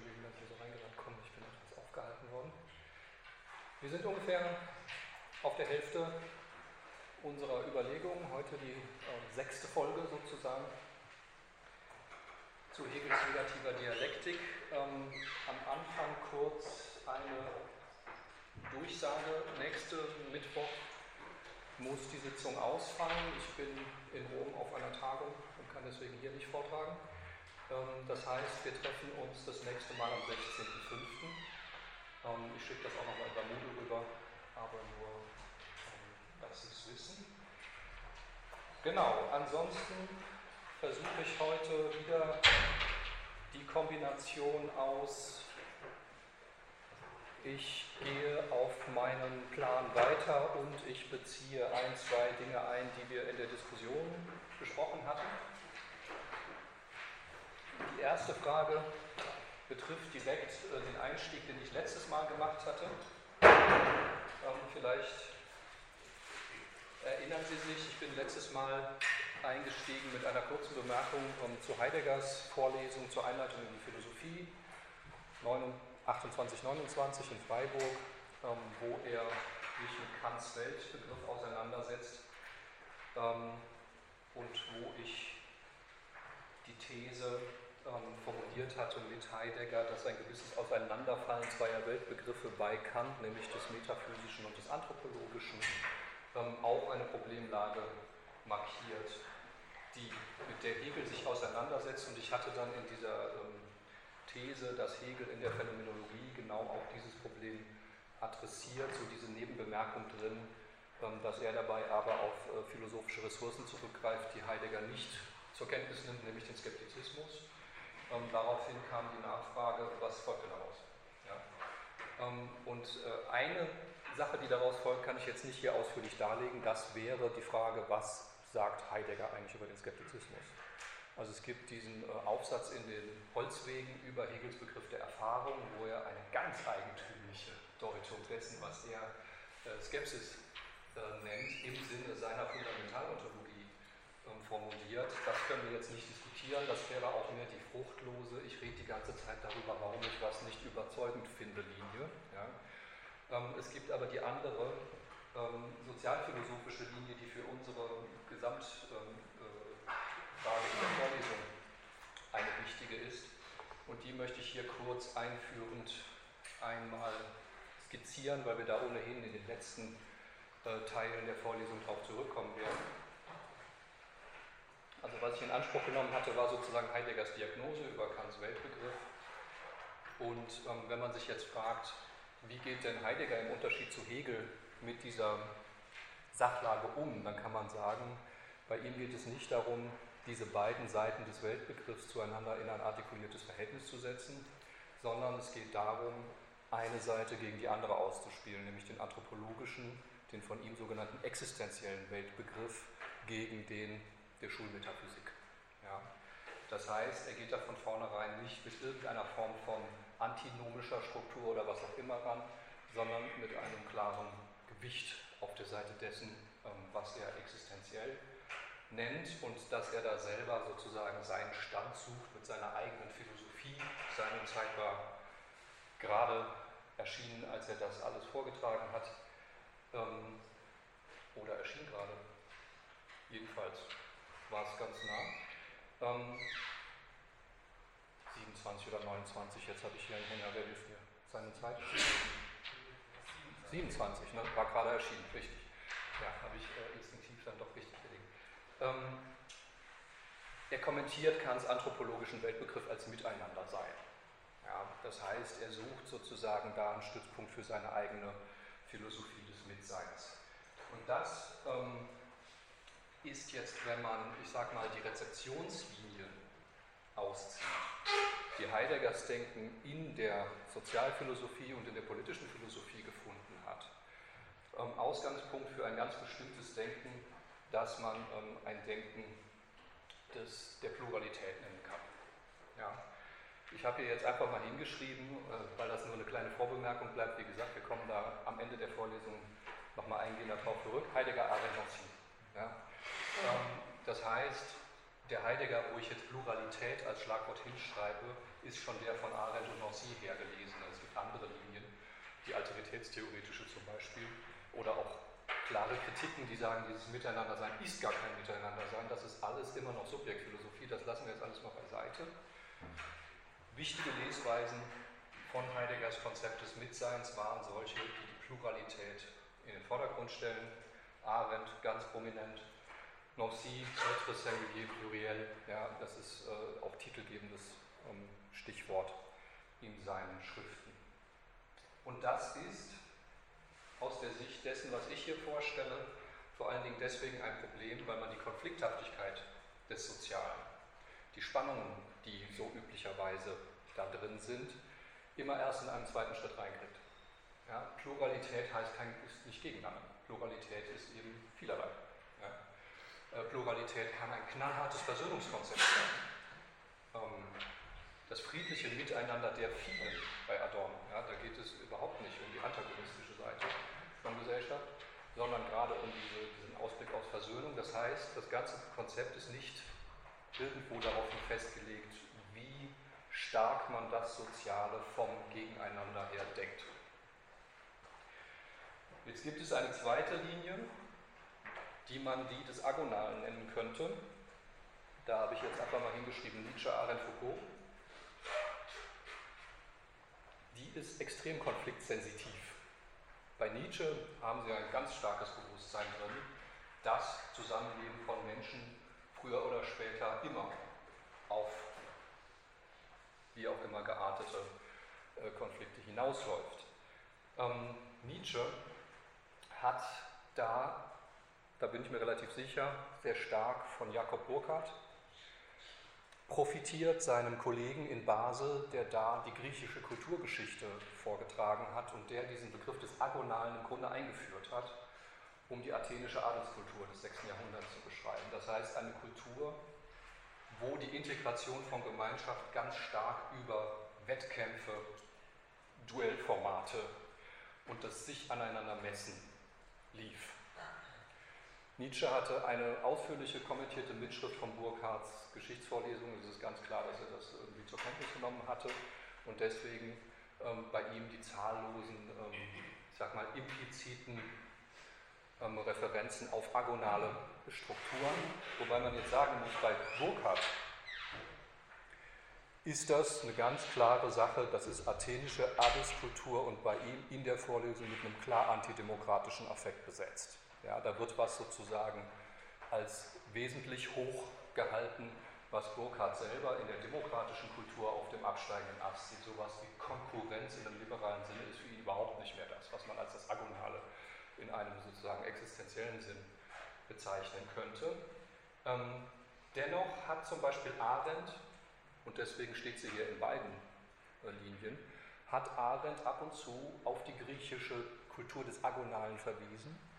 entschuldigen, dass ich so reingerannt komme. Ich bin etwas aufgehalten worden. Wir sind ungefähr auf der Hälfte unserer Überlegungen. Heute die äh, sechste Folge sozusagen zu Hegels negativer Dialektik. Ähm, am Anfang kurz eine Durchsage. Nächste Mittwoch muss die Sitzung ausfallen. Ich bin in Rom auf einer Tagung und kann deswegen hier nicht vortragen. Ähm, das heißt, wir treffen uns das nächste Mal am 16.05. Ähm, ich schicke das auch nochmal über Moodle rüber, aber nur, ähm, dass Sie es wissen. Genau, ansonsten versuche ich heute wieder die Kombination aus, ich gehe auf meinen Plan weiter und ich beziehe ein, zwei Dinge ein, die wir in der Diskussion besprochen hatten. Die erste Frage betrifft direkt äh, den Einstieg, den ich letztes Mal gemacht hatte. Ähm, vielleicht erinnern Sie sich, ich bin letztes Mal eingestiegen mit einer kurzen Bemerkung ähm, zu Heideggers Vorlesung zur Einleitung in die Philosophie 2829 in Freiburg, ähm, wo er sich mit Kants Weltbegriff auseinandersetzt und wo ich die These ähm, formuliert hatte mit Heidegger, dass ein gewisses Auseinanderfallen zweier Weltbegriffe bei Kant, nämlich des Metaphysischen und des Anthropologischen, ähm, auch eine Problemlage markiert, die, mit der Hegel sich auseinandersetzt. Und ich hatte dann in dieser ähm, These, dass Hegel in der Phänomenologie genau auch dieses Problem adressiert, so diese Nebenbemerkung drin, ähm, dass er dabei aber auf äh, philosophische Ressourcen zurückgreift, die Heidegger nicht zur Kenntnis nimmt, nämlich den Skeptizismus. Ähm, daraufhin kam die Nachfrage, was denn daraus? Ja. Ähm, und äh, eine Sache, die daraus folgt, kann ich jetzt nicht hier ausführlich darlegen. Das wäre die Frage, was sagt Heidegger eigentlich über den Skeptizismus? Also es gibt diesen äh, Aufsatz in den Holzwegen über Hegels Begriff der Erfahrung, wo er eine ganz eigentümliche Deutung dessen, was er äh, Skepsis äh, nennt, im Sinne seiner Fundamentalontologie formuliert. Das können wir jetzt nicht diskutieren, das wäre auch mehr die fruchtlose, ich rede die ganze Zeit darüber, warum ich was nicht überzeugend finde, Linie. Ja. Ähm, es gibt aber die andere ähm, sozialphilosophische Linie, die für unsere Gesamtfrage ähm, äh, in der Vorlesung eine wichtige ist. Und die möchte ich hier kurz einführend einmal skizzieren, weil wir da ohnehin in den letzten äh, Teilen der Vorlesung darauf zurückkommen werden. Also was ich in Anspruch genommen hatte, war sozusagen Heideggers Diagnose über Kants Weltbegriff. Und ähm, wenn man sich jetzt fragt, wie geht denn Heidegger im Unterschied zu Hegel mit dieser Sachlage um, dann kann man sagen, bei ihm geht es nicht darum, diese beiden Seiten des Weltbegriffs zueinander in ein artikuliertes Verhältnis zu setzen, sondern es geht darum, eine Seite gegen die andere auszuspielen, nämlich den anthropologischen, den von ihm sogenannten existenziellen Weltbegriff gegen den der Schulmetaphysik. Ja. Das heißt, er geht da von vornherein nicht mit irgendeiner Form von antinomischer Struktur oder was auch immer ran, sondern mit einem klaren Gewicht auf der Seite dessen, ähm, was er existenziell nennt und dass er da selber sozusagen seinen Stand sucht mit seiner eigenen Philosophie. Seine Zeit war gerade erschienen, als er das alles vorgetragen hat, ähm, oder erschien gerade, jedenfalls war es ganz nah. Ähm, 27 oder 29, jetzt habe ich hier einen Hänger, wer hilft mir? Seine Zeit? 27, ne? war gerade erschienen, richtig. Ja, habe ich äh, instinktiv dann doch richtig gelegt. Ähm, er kommentiert Kants anthropologischen Weltbegriff als Miteinandersein. Ja, das heißt, er sucht sozusagen da einen Stützpunkt für seine eigene Philosophie des Mitseins. Und das ähm, ist jetzt, wenn man, ich sage mal, die Rezeptionslinien auszieht, die Heideggers Denken in der Sozialphilosophie und in der politischen Philosophie gefunden hat, ähm, Ausgangspunkt für ein ganz bestimmtes Denken, das man ähm, ein Denken des, der Pluralität nennen kann. Ja. Ich habe hier jetzt einfach mal hingeschrieben, äh, weil das nur eine kleine Vorbemerkung bleibt. Wie gesagt, wir kommen da am Ende der Vorlesung nochmal eingehender darauf zurück. Heidegger, Arendt. Ja. Ähm, das heißt, der Heidegger, wo ich jetzt Pluralität als Schlagwort hinschreibe, ist schon der von Arendt und Nancy hergelesen. Es gibt andere Linien, die alteritätstheoretische zum Beispiel, oder auch klare Kritiken, die sagen, dieses Miteinandersein ist gar kein Miteinandersein, das ist alles immer noch Subjektphilosophie, das lassen wir jetzt alles mal beiseite. Wichtige Lesweisen von Heideggers Konzept des Mitseins waren solche, die die Pluralität in den Vordergrund stellen. Arendt ganz prominent, Nancy, Notre Singulier Pluriel, ja, das ist äh, auch titelgebendes ähm, Stichwort in seinen Schriften. Und das ist aus der Sicht dessen, was ich hier vorstelle, vor allen Dingen deswegen ein Problem, weil man die Konflikthaftigkeit des Sozialen, die Spannungen, die so üblicherweise da drin sind, immer erst in einem zweiten Schritt reinkriegt. Ja, Pluralität heißt kein, ist nicht gegeneinander. Pluralität ist eben vielerlei. Ja. Äh, Pluralität kann ein knallhartes Versöhnungskonzept sein. Ähm, das friedliche Miteinander der vielen bei Adorno. Ja, da geht es überhaupt nicht um die antagonistische Seite von Gesellschaft, sondern gerade um diese, diesen Ausblick auf Versöhnung. Das heißt, das ganze Konzept ist nicht irgendwo darauf festgelegt, wie stark man das Soziale vom Gegeneinander her denkt. Jetzt gibt es eine zweite Linie, die man die des Agonalen nennen könnte. Da habe ich jetzt einfach mal hingeschrieben Nietzsche, Arendt, Foucault. Die ist extrem konfliktsensitiv. Bei Nietzsche haben Sie ein ganz starkes Bewusstsein drin, dass Zusammenleben von Menschen früher oder später immer auf wie auch immer geartete äh, Konflikte hinausläuft. Ähm, Nietzsche hat da, da bin ich mir relativ sicher, sehr stark von Jakob Burckhardt profitiert, seinem Kollegen in Basel, der da die griechische Kulturgeschichte vorgetragen hat und der diesen Begriff des Agonalen im Grunde eingeführt hat, um die athenische Adelskultur des 6. Jahrhunderts zu beschreiben. Das heißt, eine Kultur, wo die Integration von Gemeinschaft ganz stark über Wettkämpfe, Duellformate und das sich aneinander messen lief. Nietzsche hatte eine ausführliche kommentierte Mitschrift von Burkhardts Geschichtsvorlesung. Es ist ganz klar, dass er das irgendwie zur Kenntnis genommen hatte und deswegen ähm, bei ihm die zahllosen, ähm, ich sag mal, impliziten ähm, Referenzen auf agonale Strukturen. Wobei man jetzt sagen muss, bei Burkhardt ist das eine ganz klare Sache, das ist athenische Adelskultur und bei ihm in der Vorlesung mit einem klar antidemokratischen Affekt besetzt. Ja, da wird was sozusagen als wesentlich hoch gehalten, was Burkhardt selber in der demokratischen Kultur auf dem absteigenden Ast sieht. Sowas wie Konkurrenz in einem liberalen Sinne ist für ihn überhaupt nicht mehr das, was man als das Agonale in einem sozusagen existenziellen Sinn bezeichnen könnte. Ähm, dennoch hat zum Beispiel Arendt, und deswegen steht sie hier in beiden äh, Linien, hat Arendt ab und zu auf die griechische Kultur des Agonalen verwiesen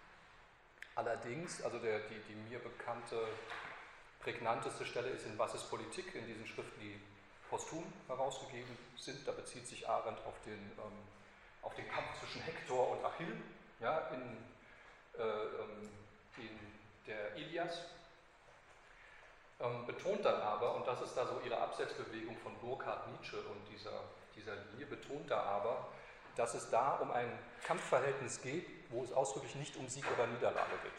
Allerdings, also der, die, die mir bekannte, prägnanteste Stelle ist in Was ist Politik, in diesen Schriften, die posthum herausgegeben sind. Da bezieht sich Arendt auf den, ähm, auf den Kampf zwischen Hektor und Achill ja, in, äh, ähm, in der Ilias. Ähm, betont dann aber, und das ist da so ihre Absetzbewegung von Burkhard Nietzsche und dieser, dieser Linie, betont da aber, dass es da um ein Kampfverhältnis geht, wo es ausdrücklich nicht um Sieg oder Niederlage geht,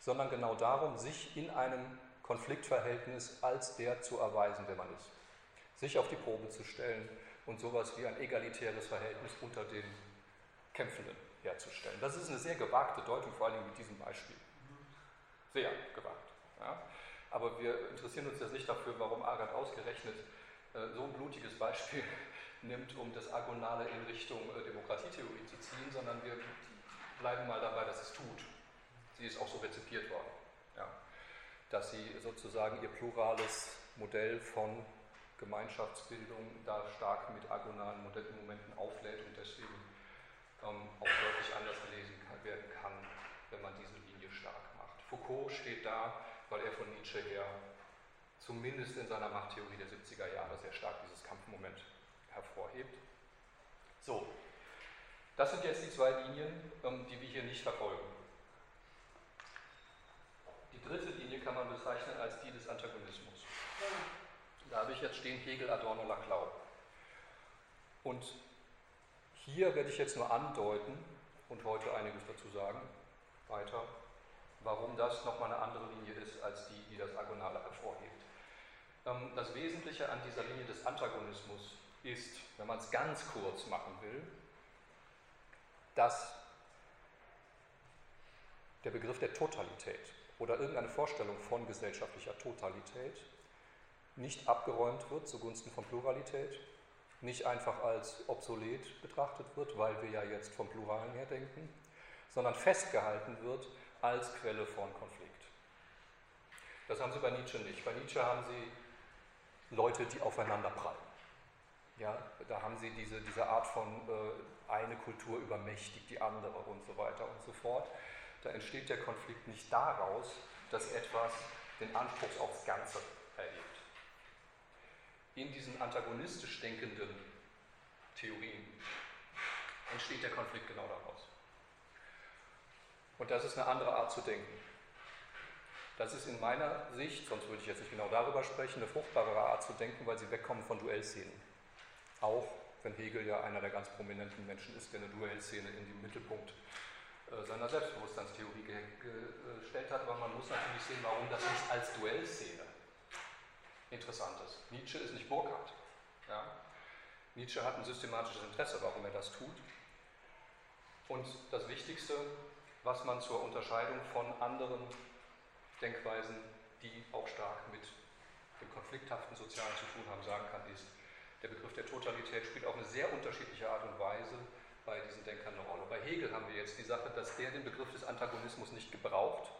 sondern genau darum, sich in einem Konfliktverhältnis als der zu erweisen, der man ist. Sich auf die Probe zu stellen und sowas wie ein egalitäres Verhältnis unter den Kämpfenden herzustellen. Das ist eine sehr gewagte Deutung, vor allem mit diesem Beispiel. Sehr gewagt. Ja? Aber wir interessieren uns jetzt nicht dafür, warum Arendt ausgerechnet äh, so ein blutiges Beispiel nimmt, um das Agonale in Richtung äh, Demokratietheorie zu ziehen, sondern wir bleiben mal dabei, dass es tut. Sie ist auch so rezipiert worden. Ja. Dass sie sozusagen ihr plurales Modell von Gemeinschaftsbildung da stark mit agonalen Momenten auflädt und deswegen ähm, auch deutlich anders gelesen kann, werden kann, wenn man diese Linie stark macht. Foucault steht da, weil er von Nietzsche her zumindest in seiner Machttheorie der 70er Jahre sehr stark dieses Kampfmoment hervorhebt. So, das sind jetzt die zwei Linien, ähm, die wir hier nicht verfolgen. Die dritte Linie kann man bezeichnen als die des Antagonismus. Da habe ich jetzt stehen Hegel, Adorno, Laclau. Und hier werde ich jetzt nur andeuten und heute einiges dazu sagen, weiter, warum das nochmal eine andere Linie ist als die, die das Agonale hervorhebt. Ähm, das Wesentliche an dieser Linie des Antagonismus ist, wenn man es ganz kurz machen will, dass der Begriff der Totalität oder irgendeine Vorstellung von gesellschaftlicher Totalität nicht abgeräumt wird zugunsten von Pluralität, nicht einfach als obsolet betrachtet wird, weil wir ja jetzt vom Pluralen her denken, sondern festgehalten wird als Quelle von Konflikt. Das haben Sie bei Nietzsche nicht. Bei Nietzsche haben Sie Leute, die aufeinander prallen. Ja, da haben Sie diese, diese Art von äh, eine Kultur übermächtigt die andere und so weiter und so fort. Da entsteht der Konflikt nicht daraus, dass etwas den Anspruch aufs Ganze erhebt. In diesen antagonistisch denkenden Theorien entsteht der Konflikt genau daraus. Und das ist eine andere Art zu denken. Das ist in meiner Sicht, sonst würde ich jetzt nicht genau darüber sprechen, eine fruchtbare Art zu denken, weil sie wegkommen von Duellszenen. Auch wenn Hegel ja einer der ganz prominenten Menschen ist, der eine Duellszene in den Mittelpunkt äh, seiner Selbstbewusstseinstheorie gestellt hat, aber man muss natürlich sehen, warum das nicht als Duellszene interessant ist. Nietzsche ist nicht Burkhardt. Ja? Nietzsche hat ein systematisches Interesse, warum er das tut. Und das Wichtigste, was man zur Unterscheidung von anderen Denkweisen, die auch stark mit dem konflikthaften Sozialen zu tun haben, sagen kann, ist, der Begriff der Totalität spielt auf eine sehr unterschiedliche Art und Weise bei diesen Denkern eine Rolle. Bei Hegel haben wir jetzt die Sache, dass der den Begriff des Antagonismus nicht gebraucht.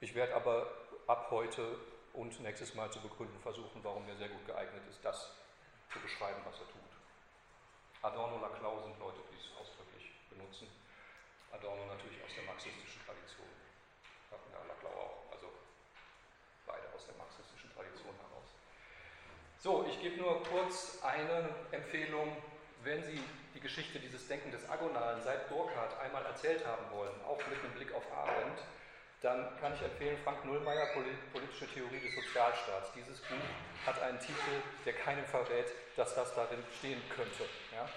Ich werde aber ab heute und nächstes Mal zu begründen versuchen, warum er sehr gut geeignet ist, das zu beschreiben, was er tut. Adorno und Laclau sind Leute, die es ausdrücklich benutzen. Adorno natürlich aus der marxistischen Tradition. Ja, Laclau auch, also beide aus der marxistischen Tradition heraus. So, ich gebe nur kurz eine Empfehlung, wenn Sie die Geschichte dieses Denken des Agonalen seit Burkhardt einmal erzählt haben wollen, auch mit einem Blick auf Arendt, dann kann ich empfehlen Frank Nullmeier, Politische Theorie des Sozialstaats. Dieses Buch hat einen Titel, der keinem verrät, dass das darin stehen könnte. Ja?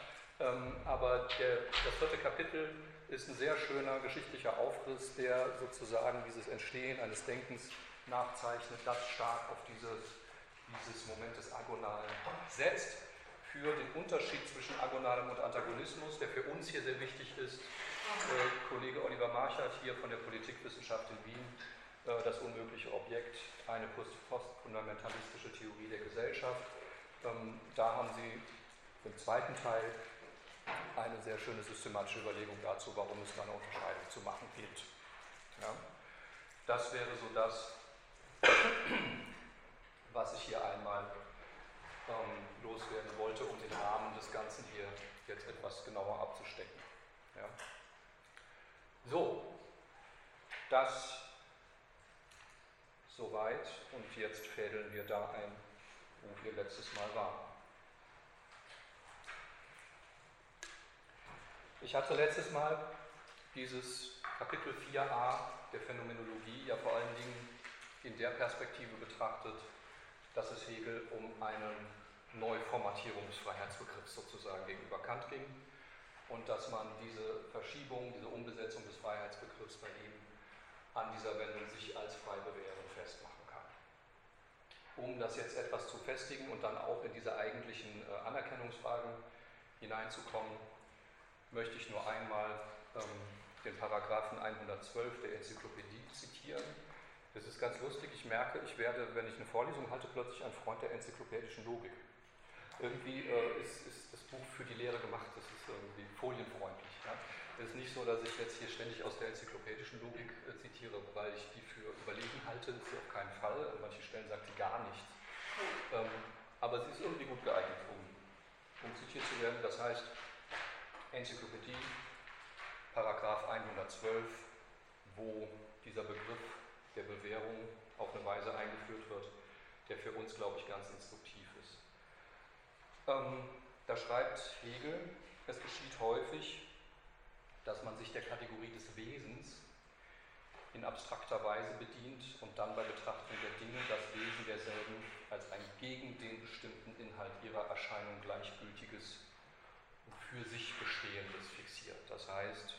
Ähm, aber der, das vierte Kapitel ist ein sehr schöner geschichtlicher Aufriss, der sozusagen dieses Entstehen eines Denkens nachzeichnet, das stark auf dieses, dieses Moment des Agonalen setzt für den Unterschied zwischen Agonalem und Antagonismus, der für uns hier sehr wichtig ist. Äh, Kollege Oliver Marchert hier von der Politikwissenschaft in Wien, äh, das unmögliche Objekt, eine postfundamentalistische Theorie der Gesellschaft. Ähm, da haben Sie im zweiten Teil eine sehr schöne systematische Überlegung dazu, warum es da eine Unterscheidung zu machen gilt. Ja? Das wäre so das, was ich hier einmal ähm, loswerden wollte, um den Rahmen des Ganzen hier jetzt etwas genauer abzustecken. Ja. So, das soweit und jetzt fädeln wir da ein, wo wir letztes Mal waren. Ich hatte letztes Mal dieses Kapitel 4a der Phänomenologie ja vor allen Dingen in der Perspektive betrachtet, dass es Hegel um einen Neuformatierung des Freiheitsbegriffs sozusagen gegenüber Kant ging und dass man diese Verschiebung, diese Umbesetzung des Freiheitsbegriffs bei ihm an dieser Wendung sich als frei bewähren festmachen kann. Um das jetzt etwas zu festigen und dann auch in diese eigentlichen äh, Anerkennungsfragen hineinzukommen, möchte ich nur einmal ähm, den Paragraphen 112 der Enzyklopädie zitieren das ist ganz lustig. Ich merke, ich werde, wenn ich eine Vorlesung halte, plötzlich ein Freund der enzyklopädischen Logik. Irgendwie äh, ist, ist, das Buch für die Lehre gemacht, das ist irgendwie folienfreundlich. Ja? Es ist nicht so, dass ich jetzt hier ständig aus der enzyklopädischen Logik äh, zitiere, weil ich die für überlegen halte, das ist auf keinen Fall. An manchen Stellen sagt sie gar nichts. Ähm, aber sie ist irgendwie gut geeignet, um, um zitiert zu werden. Das heißt, Enzyklopädie, Paragraph 112, wo dieser Begriff der Bewährung auf eine Weise eingeführt wird, der für uns, glaube ich, ganz instruktiv ist. Ähm, da schreibt Hegel, es geschieht häufig, dass man sich der Kategorie des Wesens in abstrakter Weise bedient und dann bei Betrachtung der Dinge das Wesen derselben als ein gegen den bestimmten Inhalt ihrer Erscheinung gleichgültiges und für sich Bestehendes fixiert. Das heißt,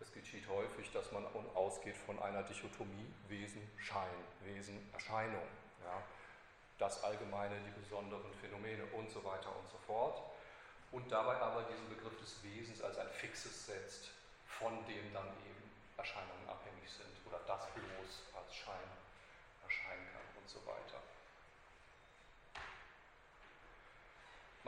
es geschieht häufig, dass man ausgeht von einer Dichotomie Wesen-Schein, Wesen-Erscheinung. Ja. Das Allgemeine, die besonderen Phänomene und so weiter und so fort. Und dabei aber diesen Begriff des Wesens als ein Fixes setzt, von dem dann eben Erscheinungen abhängig sind oder das bloß als Schein erscheinen kann und so weiter.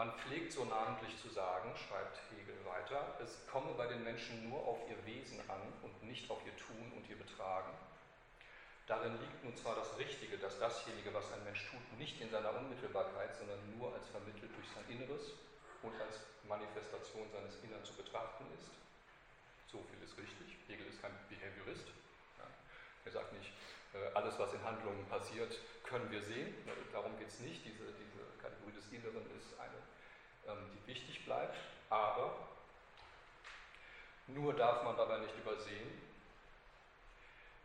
Man pflegt so namentlich zu sagen, schreibt Hegel weiter, es komme bei den Menschen nur auf ihr Wesen an und nicht auf ihr Tun und ihr Betragen. Darin liegt nun zwar das Richtige, dass dasjenige, was ein Mensch tut, nicht in seiner Unmittelbarkeit, sondern nur als vermittelt durch sein Inneres und als Manifestation seines Innern zu betrachten ist. So viel ist richtig. Hegel ist kein Behaviorist. Ja. Er sagt nicht, alles, was in Handlungen passiert, können wir sehen. Darum geht es nicht. Diese, diese Kategorie des Inneren ist eine, ähm, die wichtig bleibt. Aber nur darf man dabei nicht übersehen,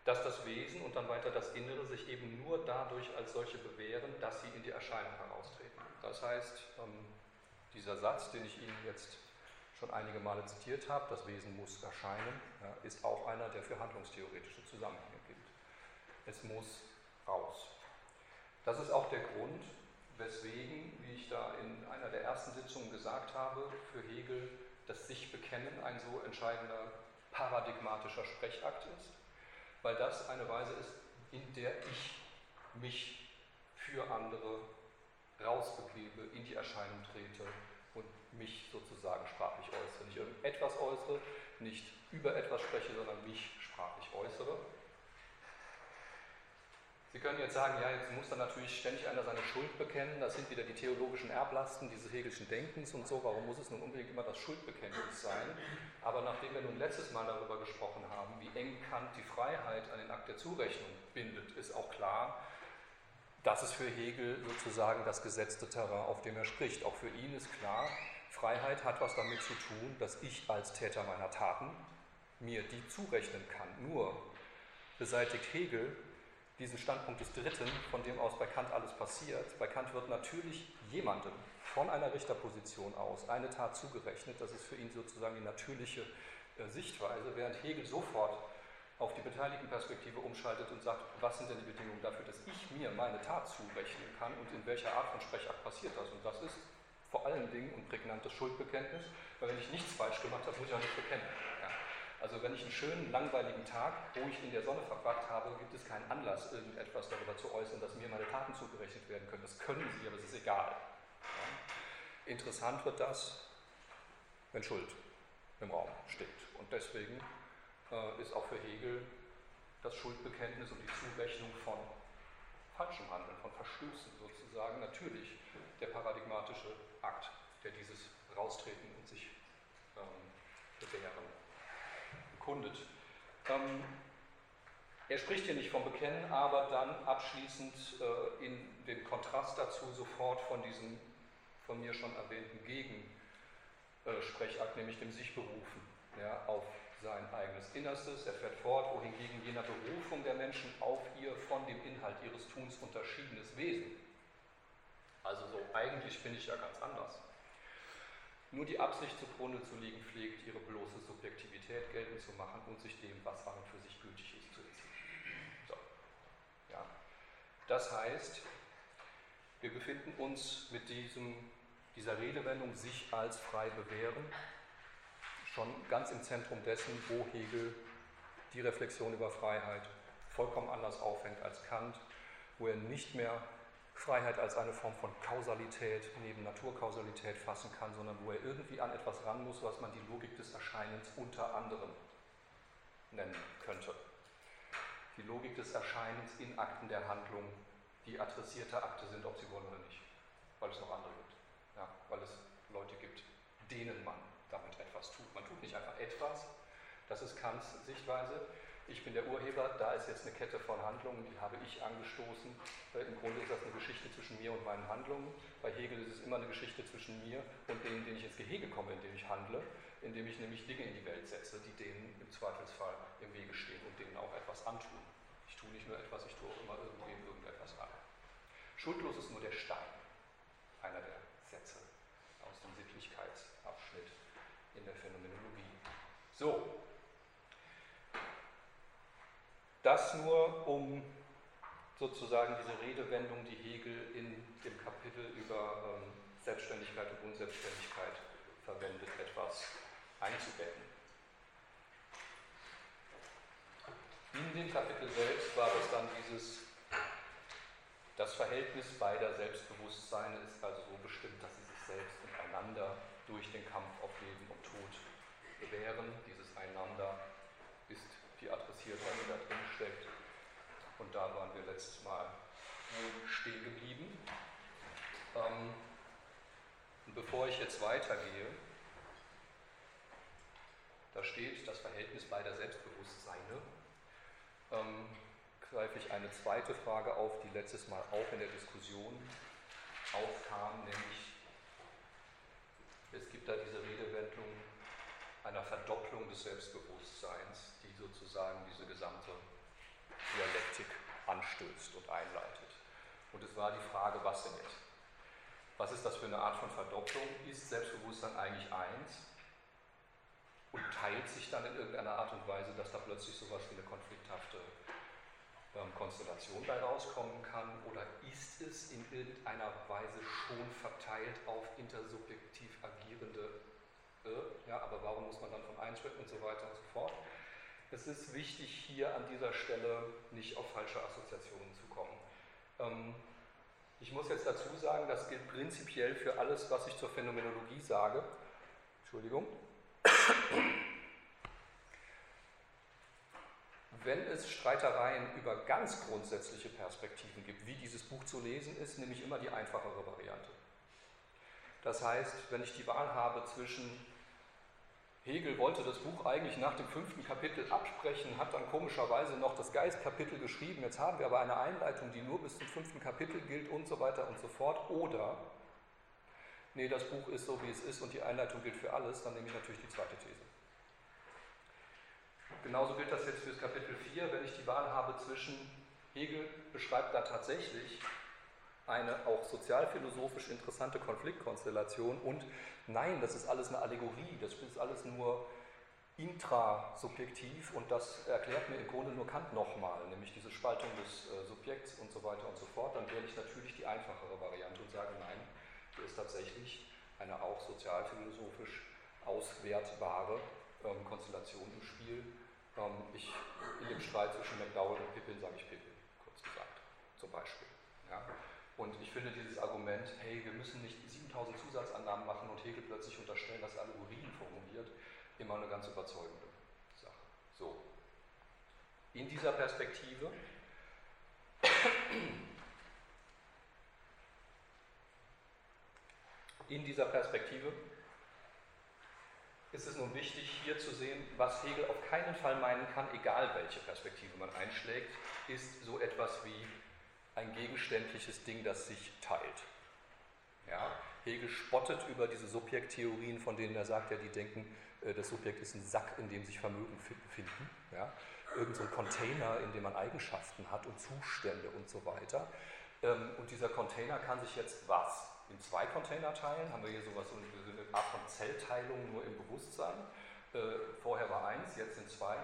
dass das Wesen und dann weiter das Innere sich eben nur dadurch als solche bewähren, dass sie in die Erscheinung heraustreten. Das heißt, ähm, dieser Satz, den ich Ihnen jetzt schon einige Male zitiert habe, das Wesen muss erscheinen, ist auch einer, der für handlungstheoretische Zusammenhänge. Es muss raus. Das ist auch der Grund, weswegen, wie ich da in einer der ersten Sitzungen gesagt habe, für Hegel das Sich-Bekennen ein so entscheidender paradigmatischer Sprechakt ist, weil das eine Weise ist, in der ich mich für andere rausbegebe, in die Erscheinung trete und mich sozusagen sprachlich äußere. Nicht irgendetwas äußere, nicht über etwas spreche, sondern mich sprachlich äußere. Sie können jetzt sagen, ja, jetzt muss dann natürlich ständig einer seine Schuld bekennen. Das sind wieder die theologischen Erblasten dieses Hegelschen Denkens und so. Warum muss es nun unbedingt immer das Schuldbekenntnis sein? Aber nachdem wir nun letztes Mal darüber gesprochen haben, wie eng Kant die Freiheit an den Akt der Zurechnung bindet, ist auch klar, das ist für Hegel sozusagen das gesetzte Terrain, auf dem er spricht. Auch für ihn ist klar, Freiheit hat was damit zu tun, dass ich als Täter meiner Taten mir die zurechnen kann. Nur beseitigt Hegel diesen Standpunkt des Dritten, von dem aus bei Kant alles passiert. Bei Kant wird natürlich jemandem von einer Richterposition aus eine Tat zugerechnet. Das ist für ihn sozusagen die natürliche äh, Sichtweise, während Hegel sofort auf die Beteiligtenperspektive umschaltet und sagt, was sind denn die Bedingungen dafür, dass ich mir meine Tat zurechnen kann und in welcher Art von Sprechakt passiert das. Und das ist vor allen Dingen ein prägnantes Schuldbekenntnis, weil wenn ich nichts falsch gemacht habe, muss ich auch nicht bekennen. Ja. Also wenn ich einen schönen, langweiligen Tag ruhig in der Sonne verbracht habe, gibt es keinen Anlass, irgendetwas darüber zu äußern, dass mir meine Taten zugerechnet werden können. Das können sie, aber es ist egal. Ja. Interessant wird das, wenn Schuld im Raum steht. Und deswegen äh, ist auch für Hegel das Schuldbekenntnis und die Zurechnung von falschem Handeln, von Verstößen sozusagen natürlich der paradigmatische Akt, der dieses Raustreten und sich ähm, bewähren bekundet. Ähm, er spricht hier nicht vom Bekennen, aber dann abschließend äh, in dem Kontrast dazu sofort von diesem von mir schon erwähnten Gegensprechakt, nämlich dem sich berufen ja, auf sein eigenes Innerstes. Er fährt fort, wohingegen jener Berufung der Menschen auf ihr von dem Inhalt ihres Tuns unterschiedenes Wesen. Also so, eigentlich bin ich ja ganz anders. Nur die Absicht zugrunde zu liegen pflegt, ihre bloße Subjektivität geltend zu machen und sich dem, was an und für sich gültig ist, zu entziehen. So. Ja. Das heißt, wir befinden uns mit diesem, dieser Redewendung sich als frei bewähren schon ganz im Zentrum dessen, wo Hegel die Reflexion über Freiheit vollkommen anders aufhängt als Kant, wo er nicht mehr Freiheit als eine Form von Kausalität neben Naturkausalität fassen kann, sondern wo er irgendwie an etwas ran muss, was man die Logik des Erscheinens unter anderem nennen könnte. Die Logik des Erscheinens in Akten der Handlung, die adressierte Akte sind, ob sie wollen oder nicht, weil es noch andere gibt. Ja, weil es Leute gibt, denen man damit etwas tut. Man tut nicht einfach etwas, das ist Kants Sichtweise, ich bin der Urheber, da ist jetzt eine Kette von Handlungen, die habe ich angestoßen. Äh, Im Grunde ist das eine Geschichte zwischen mir und meinen Handlungen. Bei Hegel ist es immer eine Geschichte zwischen mir und denen, denen ich ins Gehege komme, in dem ich handle, indem ich nämlich Dinge in die Welt setze, die denen im Zweifelsfall im Wege stehen und denen auch etwas antun. Ich tue nicht nur etwas, ich tue auch immer irgendwem irgendetwas an. Schuldlos ist nur der Stein, einer der Sätze aus dem Sittlichkeitsabschnitt in der Phänomenologie. So, das nur, um sozusagen diese Redewendung, die Hegel in dem Kapitel über ähm, Selbstständigkeit und Unselbstständigkeit verwendet, etwas einzubetten. In dem Kapitel selbst war es dann dieses, das Verhältnis beider Selbstbewusstseine ist also so bestimmt, dass sie sich selbst und einander durch den Kampf auf Leben und Tod bewähren. Dieses Einander die Adressiertheit, die da drin steckt. Und da waren wir letztes Mal stehen geblieben. Ähm, und bevor ich jetzt weitergehe, da steht das Verhältnis beider Selbstbewusstseine, ähm, greife ich eine zweite Frage auf, die letztes Mal auch in der Diskussion aufkam, nämlich es gibt da diese Redewendung einer Verdopplung des Selbstbewusstseins, die sozusagen diese gesamte Dialektik anstößt und einleitet. Und es war die Frage, was denn jetzt? Was ist das für eine Art von Verdopplung? Ist Selbstbewusstsein eigentlich eins? Und teilt sich dann in irgendeiner Art und Weise, dass da plötzlich sowas wie eine konflikthafte ähm, Konstellation bei rauskommen kann? Oder ist es in irgendeiner Weise schon verteilt auf intersubjektiv agierende, ja, aber warum muss man dann von einschritten und so weiter und so fort? Es ist wichtig, hier an dieser Stelle nicht auf falsche Assoziationen zu kommen. Ähm, ich muss jetzt dazu sagen, das gilt prinzipiell für alles, was ich zur Phänomenologie sage. Entschuldigung. Wenn es Streitereien über ganz grundsätzliche Perspektiven gibt, wie dieses Buch zu lesen ist, nehme ich immer die einfachere Variante. Das heißt, wenn ich die Wahl habe zwischen Hegel wollte das Buch eigentlich nach dem fünften Kapitel absprechen, hat dann komischerweise noch das Geistkapitel geschrieben. Jetzt haben wir aber eine Einleitung, die nur bis zum fünften Kapitel gilt und so weiter und so fort. Oder, nee, das Buch ist so, wie es ist und die Einleitung gilt für alles, dann nehme ich natürlich die zweite These. Genauso gilt das jetzt für das Kapitel 4, wenn ich die Wahl habe zwischen Hegel beschreibt da tatsächlich eine auch sozialphilosophisch interessante Konfliktkonstellation und nein, das ist alles eine Allegorie, das ist alles nur intrasubjektiv und das erklärt mir im Grunde nur Kant nochmal, nämlich diese Spaltung des äh, Subjekts und so weiter und so fort, dann wähle ich natürlich die einfachere Variante und sage, nein, hier ist tatsächlich eine auch sozialphilosophisch auswertbare ähm, Konstellation im Spiel. Ähm, ich, in dem Streit zwischen McDowell und Pippin sage ich Pippin, kurz gesagt, zum Beispiel. Ja. Und ich finde dieses Argument, hey, wir müssen nicht 7000 Zusatzannahmen machen und Hegel plötzlich unterstellen, dass er Allegorien formuliert, immer eine ganz überzeugende Sache. So. In dieser Perspektive in dieser Perspektive ist es nun wichtig, hier zu sehen, was Hegel auf keinen Fall meinen kann, egal welche Perspektive man einschlägt, ist so etwas wie ein gegenständliches Ding, das sich teilt. Ja? Hegel spottet über diese Subjekttheorien, von denen er sagt, ja, die denken, äh, das Subjekt ist ein Sack, in dem sich Vermögen befinden. Ja? Irgend so ein Container, in dem man Eigenschaften hat und Zustände und so weiter. Ähm, und dieser Container kann sich jetzt was? In zwei Container teilen, haben wir hier sowas, so eine Art von Zellteilung nur im Bewusstsein. Äh, vorher war eins, jetzt sind zwei.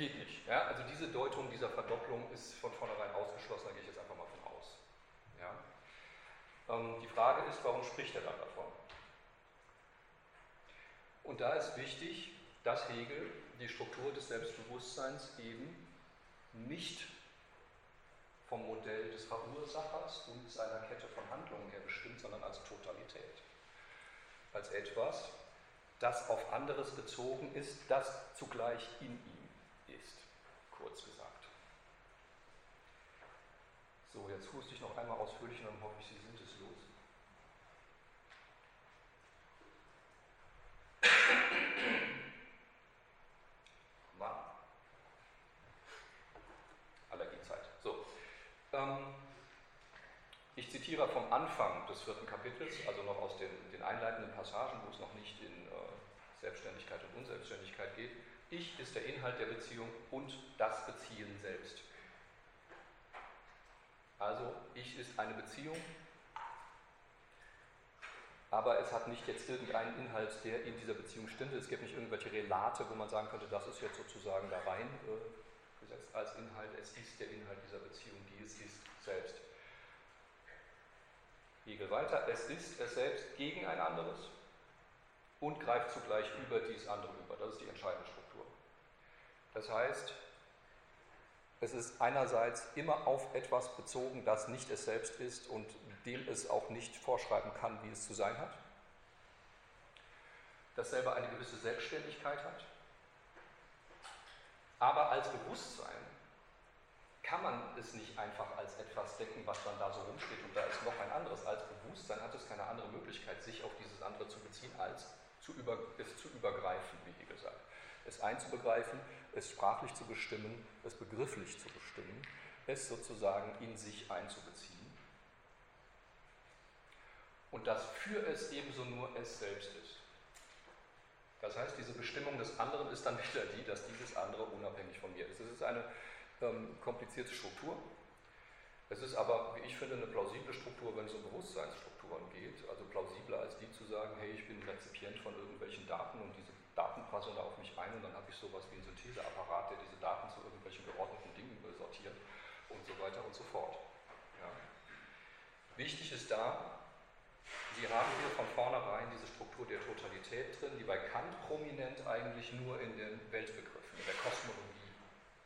Geht nicht. Ja? Also diese Deutung dieser Verdopplung ist von vornherein ausgeschlossen, da gehe ich jetzt einfach mal von aus. Ja? Ähm, die Frage ist, warum spricht er dann davon? Und da ist wichtig, dass Hegel die Struktur des Selbstbewusstseins eben nicht vom Modell des Verursachers und seiner Kette von Handlungen her bestimmt, sondern als Totalität. Als etwas, das auf anderes bezogen ist, das zugleich in ihm kurz gesagt. So, jetzt huste ich noch einmal ausführlich und dann hoffe ich, Sie sind es los. Allergiezeit. Ähm, ich zitiere vom Anfang des vierten Kapitels, also noch aus den, den einleitenden Passagen, wo es noch nicht in äh, Selbstständigkeit und Unselbstständigkeit geht, ich ist der Inhalt der Beziehung und das Beziehen selbst. Also ich ist eine Beziehung, aber es hat nicht jetzt irgendeinen Inhalt, der in dieser Beziehung stünde. Es gibt nicht irgendwelche Relate, wo man sagen könnte, das ist jetzt sozusagen da rein äh, gesetzt als Inhalt. Es ist der Inhalt dieser Beziehung, die es ist selbst. Hegel weiter, es ist es selbst gegen ein anderes und greift zugleich über dies andere über. Das ist die entscheidende Struktur. Das heißt, es ist einerseits immer auf etwas bezogen, das nicht es selbst ist und dem es auch nicht vorschreiben kann, wie es zu sein hat. Das selber eine gewisse Selbstständigkeit hat. Aber als Bewusstsein kann man es nicht einfach als etwas denken, was dann da so rumsteht und da ist noch ein anderes. Als Bewusstsein hat es keine andere Möglichkeit, sich auf dieses andere zu beziehen, als zu über, es zu übergreifen, wie gesagt. Es einzubegreifen, es sprachlich zu bestimmen, es begrifflich zu bestimmen, es sozusagen in sich einzubeziehen. Und das für es ebenso nur es selbst ist. Das heißt, diese Bestimmung des anderen ist dann wieder die, dass dieses andere unabhängig von mir ist. Es ist eine ähm, komplizierte Struktur. Es ist aber, wie ich finde, eine plausible Struktur, wenn es um Bewusstseinsstrukturen geht. Also plausibler als die zu sagen, hey, ich bin Rezipient von irgendwelchen Daten und diese Daten prasseln da auf mich ein und dann habe ich sowas wie einen Syntheseapparat, der diese Daten zu irgendwelchen geordneten Dingen sortiert und so weiter und so fort. Ja. Wichtig ist da, Sie haben hier von vornherein diese Struktur der Totalität drin, die bei Kant prominent eigentlich nur in den Weltbegriffen, in der Kosmologie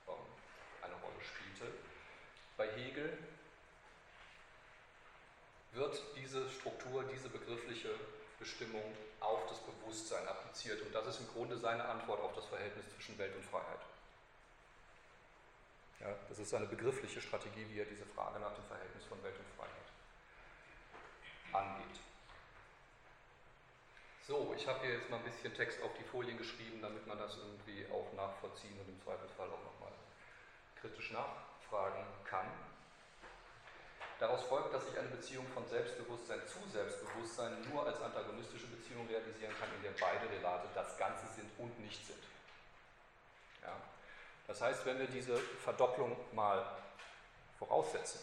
ähm, eine Rolle spielte. Bei Hegel wird diese Struktur, diese begriffliche Bestimmung auf das Bewusstsein appliziert. Und das ist im Grunde seine Antwort auf das Verhältnis zwischen Welt und Freiheit. Ja, das ist seine begriffliche Strategie, wie er diese Frage nach dem Verhältnis von Welt und Freiheit angeht. So, ich habe hier jetzt mal ein bisschen Text auf die Folien geschrieben, damit man das irgendwie auch nachvollziehen und im Zweifelsfall auch nochmal kritisch nachfragen kann. Daraus folgt, dass ich eine Beziehung von Selbstbewusstsein zu Selbstbewusstsein nur als antagonistische Beziehung realisieren kann, in der beide Relate das Ganze sind und nicht sind. Ja. Das heißt, wenn wir diese Verdopplung mal voraussetzen,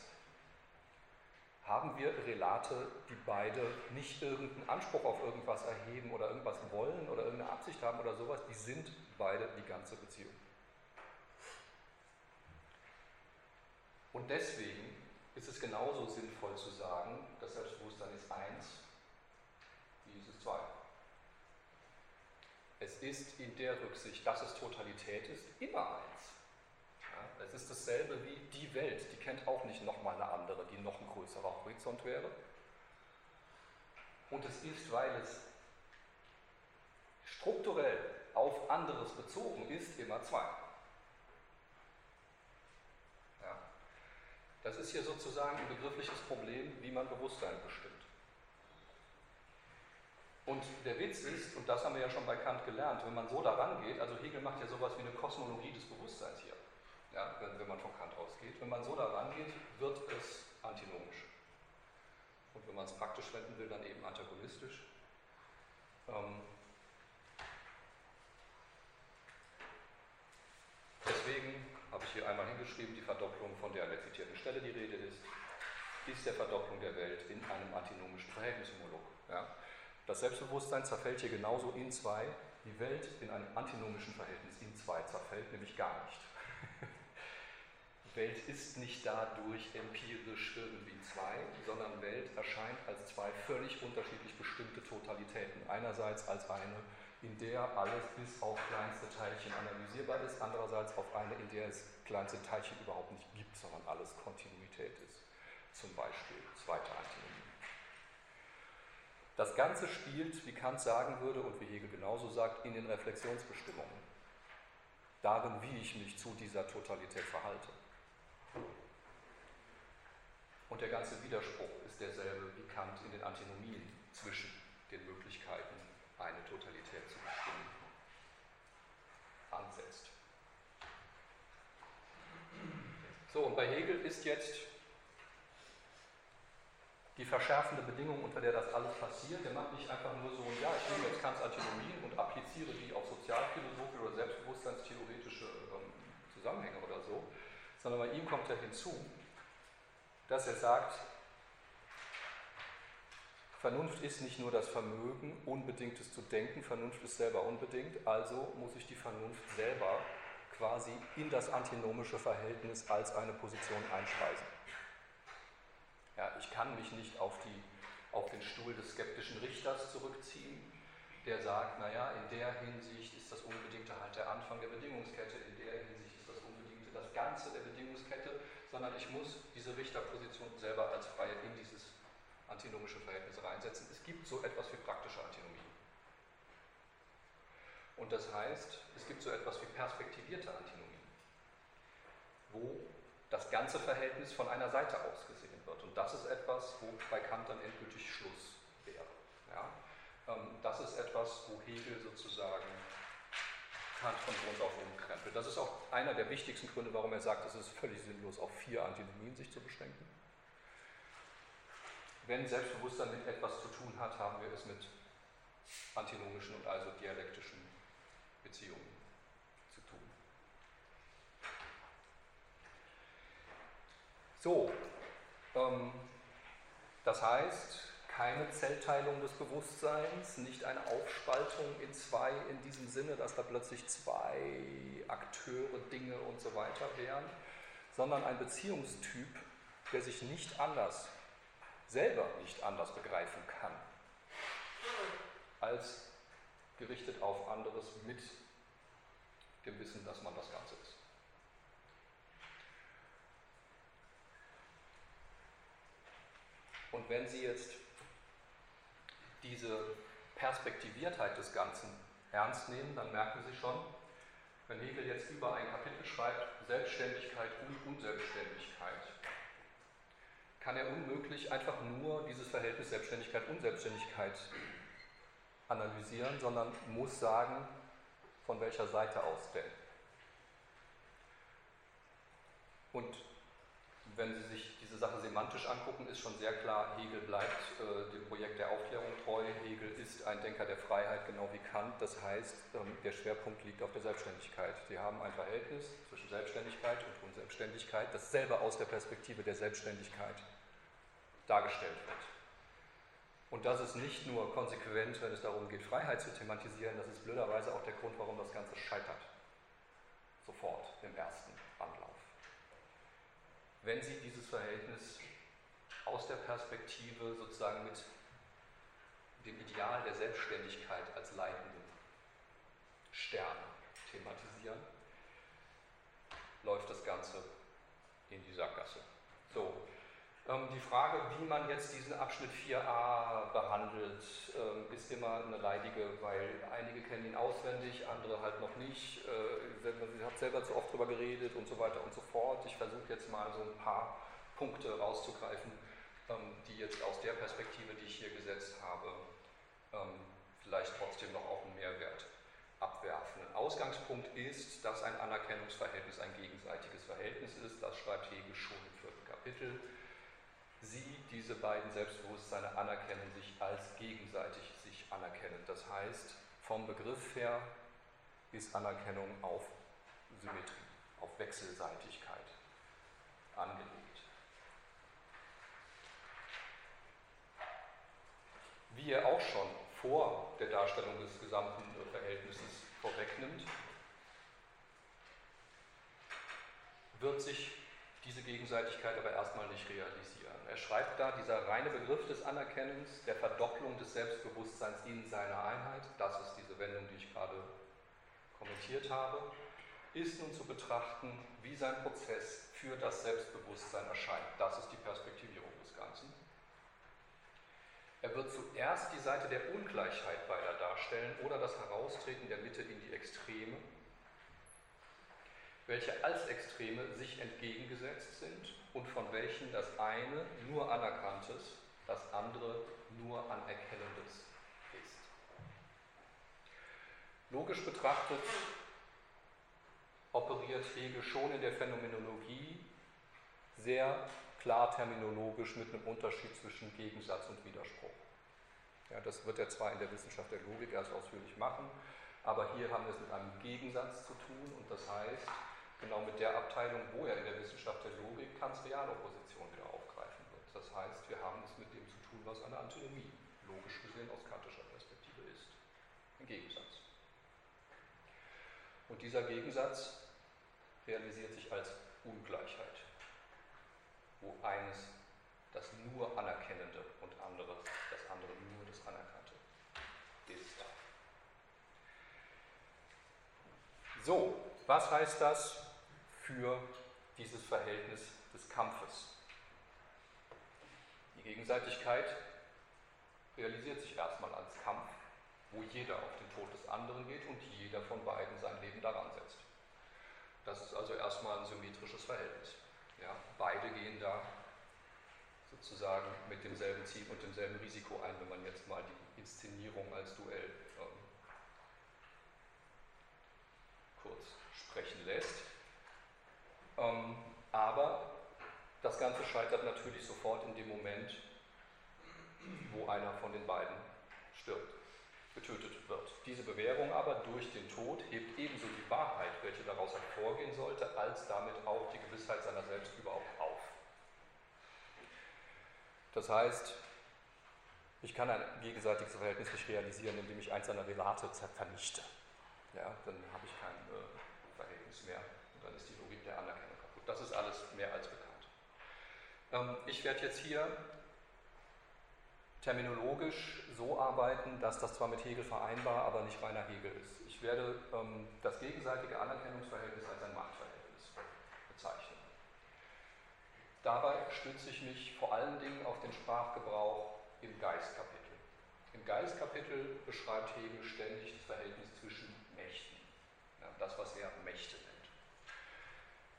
haben wir Relate, die beide nicht irgendeinen Anspruch auf irgendwas erheben oder irgendwas wollen oder irgendeine Absicht haben oder sowas, die sind beide die ganze Beziehung. Und deswegen ist es genauso sinnvoll zu sagen, das Selbstbewusstsein ist eins, wie ist es zwei. Es ist in der Rücksicht, dass es Totalität ist, immer eins. Ja, es ist dasselbe wie die Welt, die kennt auch nicht nochmal eine andere, die noch ein größerer Horizont wäre. Und es ist, weil es strukturell auf anderes bezogen ist, immer zwei. Das ist hier sozusagen ein begriffliches Problem, wie man Bewusstsein bestimmt. Und der Witz ist, und das haben wir ja schon bei Kant gelernt, wenn man so daran geht, also Hegel macht ja sowas wie eine Kosmologie des Bewusstseins hier, ja, wenn, wenn man von Kant ausgeht, wenn man so daran geht, wird es antinomisch. Und wenn man es praktisch wenden will, dann eben antagonistisch. Ähm, deswegen habe ich hier einmal hingeschrieben, die Verdopplung, von der an der zitierten Stelle die Rede ist, ist der Verdopplung der Welt in einem antinomischen Verhältnismolog. Ja? Das Selbstbewusstsein zerfällt hier genauso in zwei, die Welt in einem antinomischen Verhältnis in zwei zerfällt, nämlich gar nicht. Welt ist nicht dadurch empirisch irgendwie zwei, sondern Welt erscheint als zwei völlig unterschiedlich bestimmte Totalitäten. Einerseits als eine in der alles bis auf kleinste Teilchen analysierbar ist, andererseits auf eine, in der es kleinste Teilchen überhaupt nicht gibt, sondern alles Kontinuität ist. Zum Beispiel zweite Antinomie. Das Ganze spielt, wie Kant sagen würde und wie Hegel genauso sagt, in den Reflexionsbestimmungen. Darin, wie ich mich zu dieser Totalität verhalte. Und der ganze Widerspruch ist derselbe wie Kant in den Antinomien zwischen den Möglichkeiten eine Totalität zu bestimmen, ansetzt. So, und bei Hegel ist jetzt die verschärfende Bedingung, unter der das alles passiert. Der macht nicht einfach nur so, ja, ich nehme jetzt Kants Antinomien und appliziere die auf sozialphilosophische oder selbstbewusstseinstheoretische ähm, Zusammenhänge oder so, sondern bei ihm kommt ja hinzu, dass er sagt, Vernunft ist nicht nur das Vermögen, Unbedingtes zu denken, Vernunft ist selber unbedingt, also muss ich die Vernunft selber quasi in das antinomische Verhältnis als eine Position einspeisen. Ja, ich kann mich nicht auf, die, auf den Stuhl des skeptischen Richters zurückziehen, der sagt, naja, in der Hinsicht ist das Unbedingte halt der Anfang der Bedingungskette, in der Hinsicht ist das Unbedingte das Ganze der Bedingungskette, sondern ich muss diese Richterposition selber als freie in dieses antinomische Verhältnis reinsetzen. Es gibt so etwas wie praktische Antinomie. Und das heißt, es gibt so etwas wie perspektivierte Antinomie, wo das ganze Verhältnis von einer Seite aus gesehen wird. Und das ist etwas, wo bei Kant dann endgültig Schluss wäre. Ja? Ähm, das ist etwas, wo Hegel sozusagen Kant von Grund auf umkrempelt. Das ist auch einer der wichtigsten Gründe, warum er sagt, es ist völlig sinnlos, auf vier Antinomien sich zu beschränken. Wenn Selbstbewusstsein mit etwas zu tun hat, haben wir es mit antinomischen und also dialektischen Beziehungen zu tun. So, ähm, das heißt, keine Zellteilung des Bewusstseins, nicht eine Aufspaltung in zwei in diesem Sinne, dass da plötzlich zwei Akteure, Dinge und so weiter wären, sondern ein Beziehungstyp, der sich nicht anders, selber nicht anders begreifen kann, als gerichtet auf anderes mit dem Wissen, dass man das Ganze ist. Und wenn Sie jetzt diese Perspektiviertheit des Ganzen ernst nehmen, dann merken Sie schon, wenn Hegel jetzt über ein Kapitel schreibt, Selbstständigkeit und Unselbstständigkeit, kann er unmöglich einfach nur dieses Verhältnis Selbstständigkeit-Unselbstständigkeit analysieren, sondern muss sagen, von welcher Seite aus denn. Und wenn Sie sich diese Sache semantisch angucken, ist schon sehr klar, Hegel bleibt äh, dem Projekt der Aufklärung treu. Hegel ist ein Denker der Freiheit, genau wie Kant. Das heißt, ähm, der Schwerpunkt liegt auf der Selbstständigkeit. Sie haben ein Verhältnis zwischen Selbstständigkeit und Unselbstständigkeit, das selber aus der Perspektive der Selbstständigkeit dargestellt wird. Und das ist nicht nur konsequent, wenn es darum geht, Freiheit zu thematisieren, das ist blöderweise auch der Grund, warum das Ganze scheitert. Sofort im ersten wenn Sie dieses Verhältnis aus der Perspektive sozusagen mit dem Ideal der Selbstständigkeit als leitenden Stern thematisieren, läuft das Ganze in die Sackgasse. So, die Frage, wie man jetzt diesen Abschnitt 4a behandelt, ähm, ist immer eine leidige, weil einige kennen ihn auswendig, andere halt noch nicht. Äh, sie hat selber zu oft darüber geredet und so weiter und so fort. Ich versuche jetzt mal so ein paar Punkte rauszugreifen, ähm, die jetzt aus der Perspektive, die ich hier gesetzt habe, vielleicht trotzdem noch auch einen Mehrwert abwerfen. Ausgangspunkt ist, dass ein Anerkennungsverhältnis ein gegenseitiges Verhältnis ist. Das schreibt Hegel schon im vierten Kapitel. Sie, diese beiden Selbstbewusstseine, anerkennen sich als gegenseitig sich anerkennend. Das heißt, vom Begriff her ist Anerkennung auf Symmetrie, auf Wechselseitigkeit angelegt. Wie er auch schon vor der Darstellung des gesamten Verhältnisses vorwegnimmt, wird sich diese Gegenseitigkeit aber erstmal nicht realisieren. Er schreibt da, dieser reine Begriff des Anerkennens, der Verdopplung des Selbstbewusstseins in seiner Einheit, das ist diese Wendung, die ich gerade kommentiert habe, ist nun zu betrachten, wie sein Prozess für das Selbstbewusstsein erscheint. Das ist die Perspektivierung des Ganzen. Er wird zuerst die Seite der Ungleichheit beider darstellen oder das Heraustreten der Mitte in die Extreme, welche als Extreme sich entgegengesetzt sind und von welchen das eine nur Anerkanntes, das andere nur Anerkennendes ist. Logisch betrachtet operiert Hegel schon in der Phänomenologie sehr klar terminologisch mit einem Unterschied zwischen Gegensatz und Widerspruch. Ja, das wird er zwar in der Wissenschaft der Logik erst ausführlich machen, aber hier haben wir es mit einem Gegensatz zu tun und das heißt, genau mit der Abteilung, wo er in der Wissenschaft der Logik Kants Realopposition wieder aufgreifen wird. Das heißt, wir haben es mit dem zu tun, was eine Antinomie logisch gesehen aus kantischer Perspektive ist. Ein Gegensatz. Und dieser Gegensatz realisiert sich als Ungleichheit, wo eines das nur Anerkennende und andere das andere nur das Anerkannte ist. So, was heißt das für dieses Verhältnis des Kampfes? Die Gegenseitigkeit realisiert sich erstmal als Kampf, wo jeder auf den Tod des anderen geht und jeder von beiden sein Leben daran setzt. Das ist also erstmal ein symmetrisches Verhältnis. Ja, beide gehen da sozusagen mit demselben Ziel und demselben Risiko ein, wenn man jetzt mal die Inszenierung als Duell ähm, kurz sprechen lässt. Ähm, aber das Ganze scheitert natürlich sofort in dem Moment, wo einer von den beiden stirbt, getötet wird. Diese Bewährung aber durch den Tod hebt ebenso die Wahrheit, welche daraus hervorgehen sollte, als damit auch die Gewissheit seiner selbst überhaupt auf. Das heißt, ich kann ein gegenseitiges Verhältnis nicht realisieren, indem ich eins seiner Relate vernichte. Ja, dann habe ich kein äh, Verhältnis mehr und dann ist die Logik der Anerkennung. Das ist alles mehr als bekannt. Ähm, ich werde jetzt hier terminologisch so arbeiten, dass das zwar mit Hegel vereinbar, aber nicht reiner Hegel ist. Ich werde ähm, das gegenseitige Anerkennungsverhältnis als ein Machtverhältnis bezeichnen. Dabei stütze ich mich vor allen Dingen auf den Sprachgebrauch im Geistkapitel. Im Geistkapitel beschreibt Hegel ständig das Verhältnis zwischen Mächten, ja, das, was er Mächte nennt.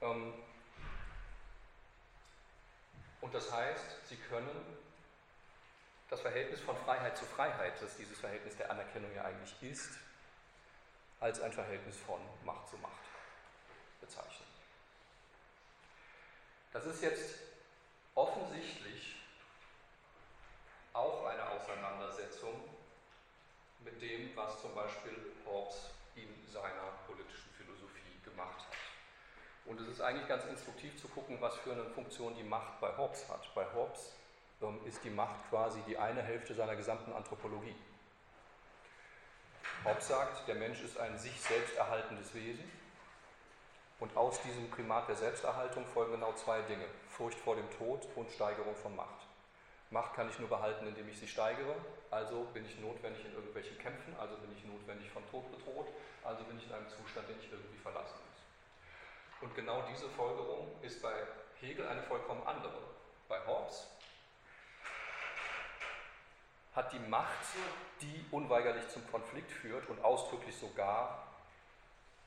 Ähm, und das heißt, sie können das Verhältnis von Freiheit zu Freiheit, das dieses Verhältnis der Anerkennung ja eigentlich ist, als ein Verhältnis von Macht zu Macht bezeichnen. Das ist jetzt offensichtlich auch eine Auseinandersetzung mit dem, was zum Beispiel Hobbes in seiner politischen Philosophie gemacht hat. Und es ist eigentlich ganz instruktiv zu gucken, was für eine Funktion die Macht bei Hobbes hat. Bei Hobbes ähm, ist die Macht quasi die eine Hälfte seiner gesamten Anthropologie. Hobbes sagt, der Mensch ist ein sich selbst erhaltendes Wesen und aus diesem Primat der Selbsterhaltung folgen genau zwei Dinge, Furcht vor dem Tod und Steigerung von Macht. Macht kann ich nur behalten, indem ich sie steigere, also bin ich notwendig in irgendwelchen Kämpfen, also bin ich notwendig von Tod bedroht, also bin ich in einem Zustand, den ich irgendwie verlassen muss. Und genau diese Folgerung ist bei Hegel eine vollkommen andere. Bei Hobbes hat die Macht, die unweigerlich zum Konflikt führt und ausdrücklich sogar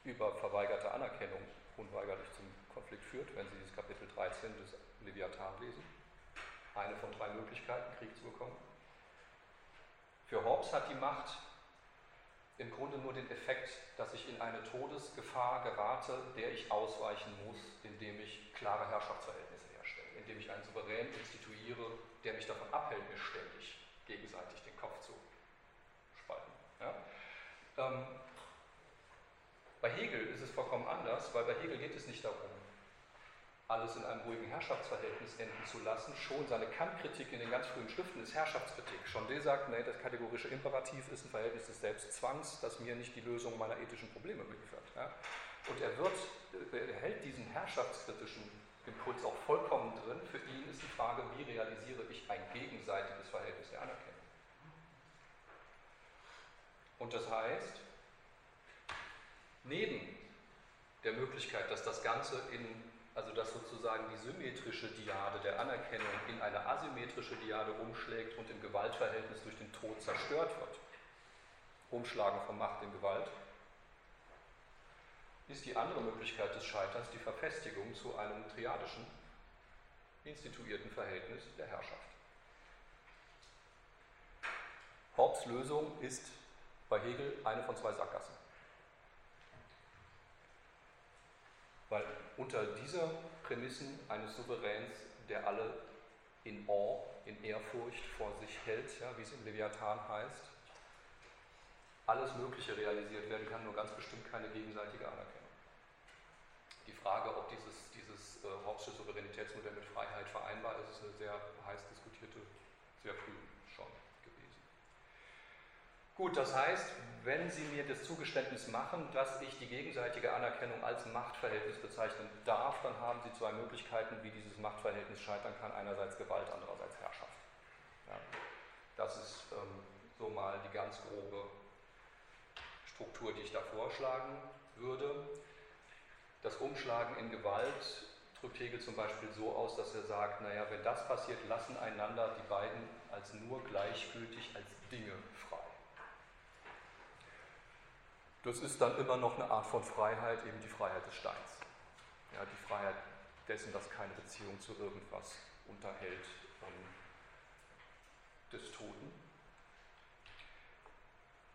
über verweigerte Anerkennung unweigerlich zum Konflikt führt, wenn Sie dieses Kapitel 13 des Leviathan lesen. Eine von drei Möglichkeiten, Krieg zu bekommen. Für Hobbes hat die Macht im Grunde nur den Effekt, dass ich in eine Todesgefahr gerate, der ich ausweichen muss, indem ich klare Herrschaftsverhältnisse herstelle, indem ich einen Souverän instituiere, der mich davon abhält, mir ständig gegenseitig den Kopf zu spalten. Ja? Ähm, bei Hegel ist es vollkommen anders, weil bei Hegel geht es nicht darum, alles in einem ruhigen Herrschaftsverhältnis enden zu lassen. Schon seine Kant-Kritik in den ganz frühen Schriften ist Herrschaftskritik. Schon der sagt, nee, das kategorische Imperativ ist ein Verhältnis des Selbstzwangs, das mir nicht die Lösung meiner ethischen Probleme liefert. Ja? Und er, wird, er hält diesen herrschaftskritischen Impuls auch vollkommen drin. Für ihn ist die Frage, wie realisiere ich ein gegenseitiges Verhältnis der Anerkennung. Und das heißt, neben der Möglichkeit, dass das Ganze in, also dass sozusagen die symmetrische Diade der Anerkennung in eine asymmetrische Diade umschlägt und im Gewaltverhältnis durch den Tod zerstört wird, Umschlagen von Macht in Gewalt, ist die andere Möglichkeit des Scheiterns die Verfestigung zu einem triadischen, instituierten Verhältnis der Herrschaft. Hobbes Lösung ist bei Hegel eine von zwei Sackgassen. Weil unter dieser Prämissen eines Souveräns der alle in Awe, in Ehrfurcht vor sich hält, ja, wie es im Leviathan heißt. Alles Mögliche realisiert werden kann, nur ganz bestimmt keine gegenseitige Anerkennung. Die Frage, ob dieses, dieses äh, Hobbesche Souveränitätsmodell mit Freiheit vereinbar ist, ist eine sehr heiß diskutierte, sehr früh. Gut, das heißt, wenn Sie mir das Zugeständnis machen, dass ich die gegenseitige Anerkennung als Machtverhältnis bezeichnen darf, dann haben Sie zwei Möglichkeiten, wie dieses Machtverhältnis scheitern kann. Einerseits Gewalt, andererseits Herrschaft. Ja, das ist ähm, so mal die ganz grobe Struktur, die ich da vorschlagen würde. Das Umschlagen in Gewalt drückt Hegel zum Beispiel so aus, dass er sagt, naja, wenn das passiert, lassen einander die beiden als nur gleichgültig als Dinge frei. Das ist dann immer noch eine Art von Freiheit, eben die Freiheit des Steins. Ja, die Freiheit dessen, dass keine Beziehung zu irgendwas unterhält des Toten.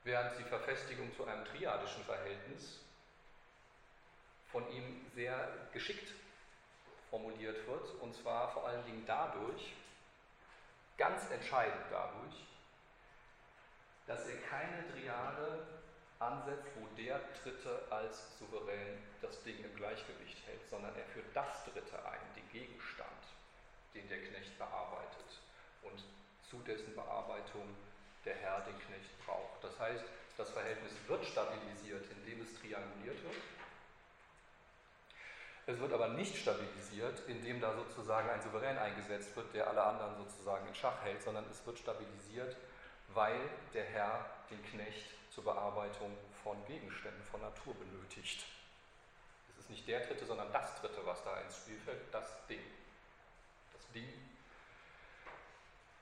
Während die Verfestigung zu einem triadischen Verhältnis von ihm sehr geschickt formuliert wird, und zwar vor allen Dingen dadurch, ganz entscheidend dadurch, dass er keine Triade ansetzt, wo der Dritte als souverän das Ding im Gleichgewicht hält, sondern er führt das Dritte ein, den Gegenstand, den der Knecht bearbeitet und zu dessen Bearbeitung der Herr den Knecht braucht. Das heißt, das Verhältnis wird stabilisiert, indem es trianguliert wird. Es wird aber nicht stabilisiert, indem da sozusagen ein Souverän eingesetzt wird, der alle anderen sozusagen in Schach hält, sondern es wird stabilisiert, weil der Herr den Knecht zur Bearbeitung von Gegenständen, von Natur benötigt. Es ist nicht der Dritte, sondern das Dritte, was da ins Spiel fällt, das Ding. Das Ding,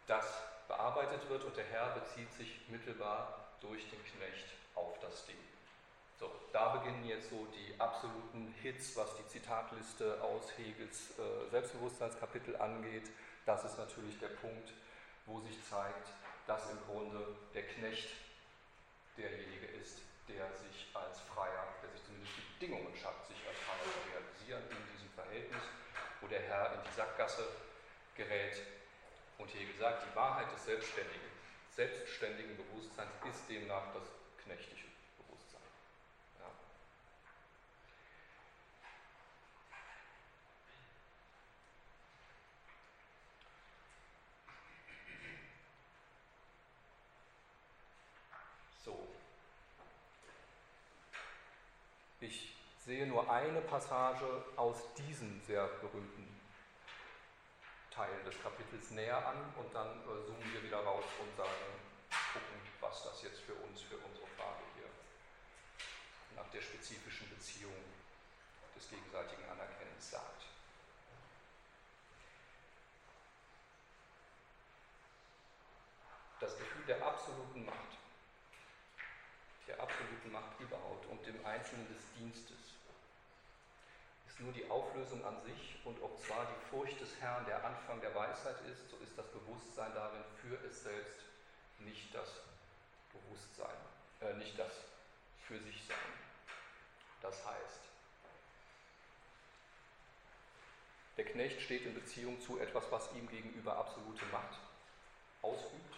das bearbeitet wird und der Herr bezieht sich mittelbar durch den Knecht auf das Ding. So, da beginnen jetzt so die absoluten Hits, was die Zitatliste aus Hegels äh, Selbstbewusstseinskapitel angeht. Das ist natürlich der Punkt, wo sich zeigt, dass im Grunde der Knecht derjenige ist, der sich als Freier, der sich zumindest die Bedingungen schafft, sich als Freier zu realisieren in diesem Verhältnis, wo der Herr in die Sackgasse gerät. Und Hegel sagt, die Wahrheit des selbstständigen, selbstständigen Bewusstseins ist demnach das knechtische Bewusstsein. Ja. Ich sehe nur eine Passage aus diesem sehr berühmten Teil des Kapitels näher an und dann äh, zoomen wir wieder raus und sagen, gucken, was das jetzt für uns, für unsere Frage hier nach der spezifischen Beziehung des gegenseitigen Anerkennens sagt. Das Gefühl der absoluten Macht der absoluten Macht überhaupt und dem Einzelnen des Dienstes nur die Auflösung an sich und ob zwar die Furcht des Herrn der Anfang der Weisheit ist, so ist das Bewusstsein darin für es selbst nicht das Bewusstsein, äh, nicht das für sich sein. Das heißt, der Knecht steht in Beziehung zu etwas, was ihm gegenüber absolute Macht ausübt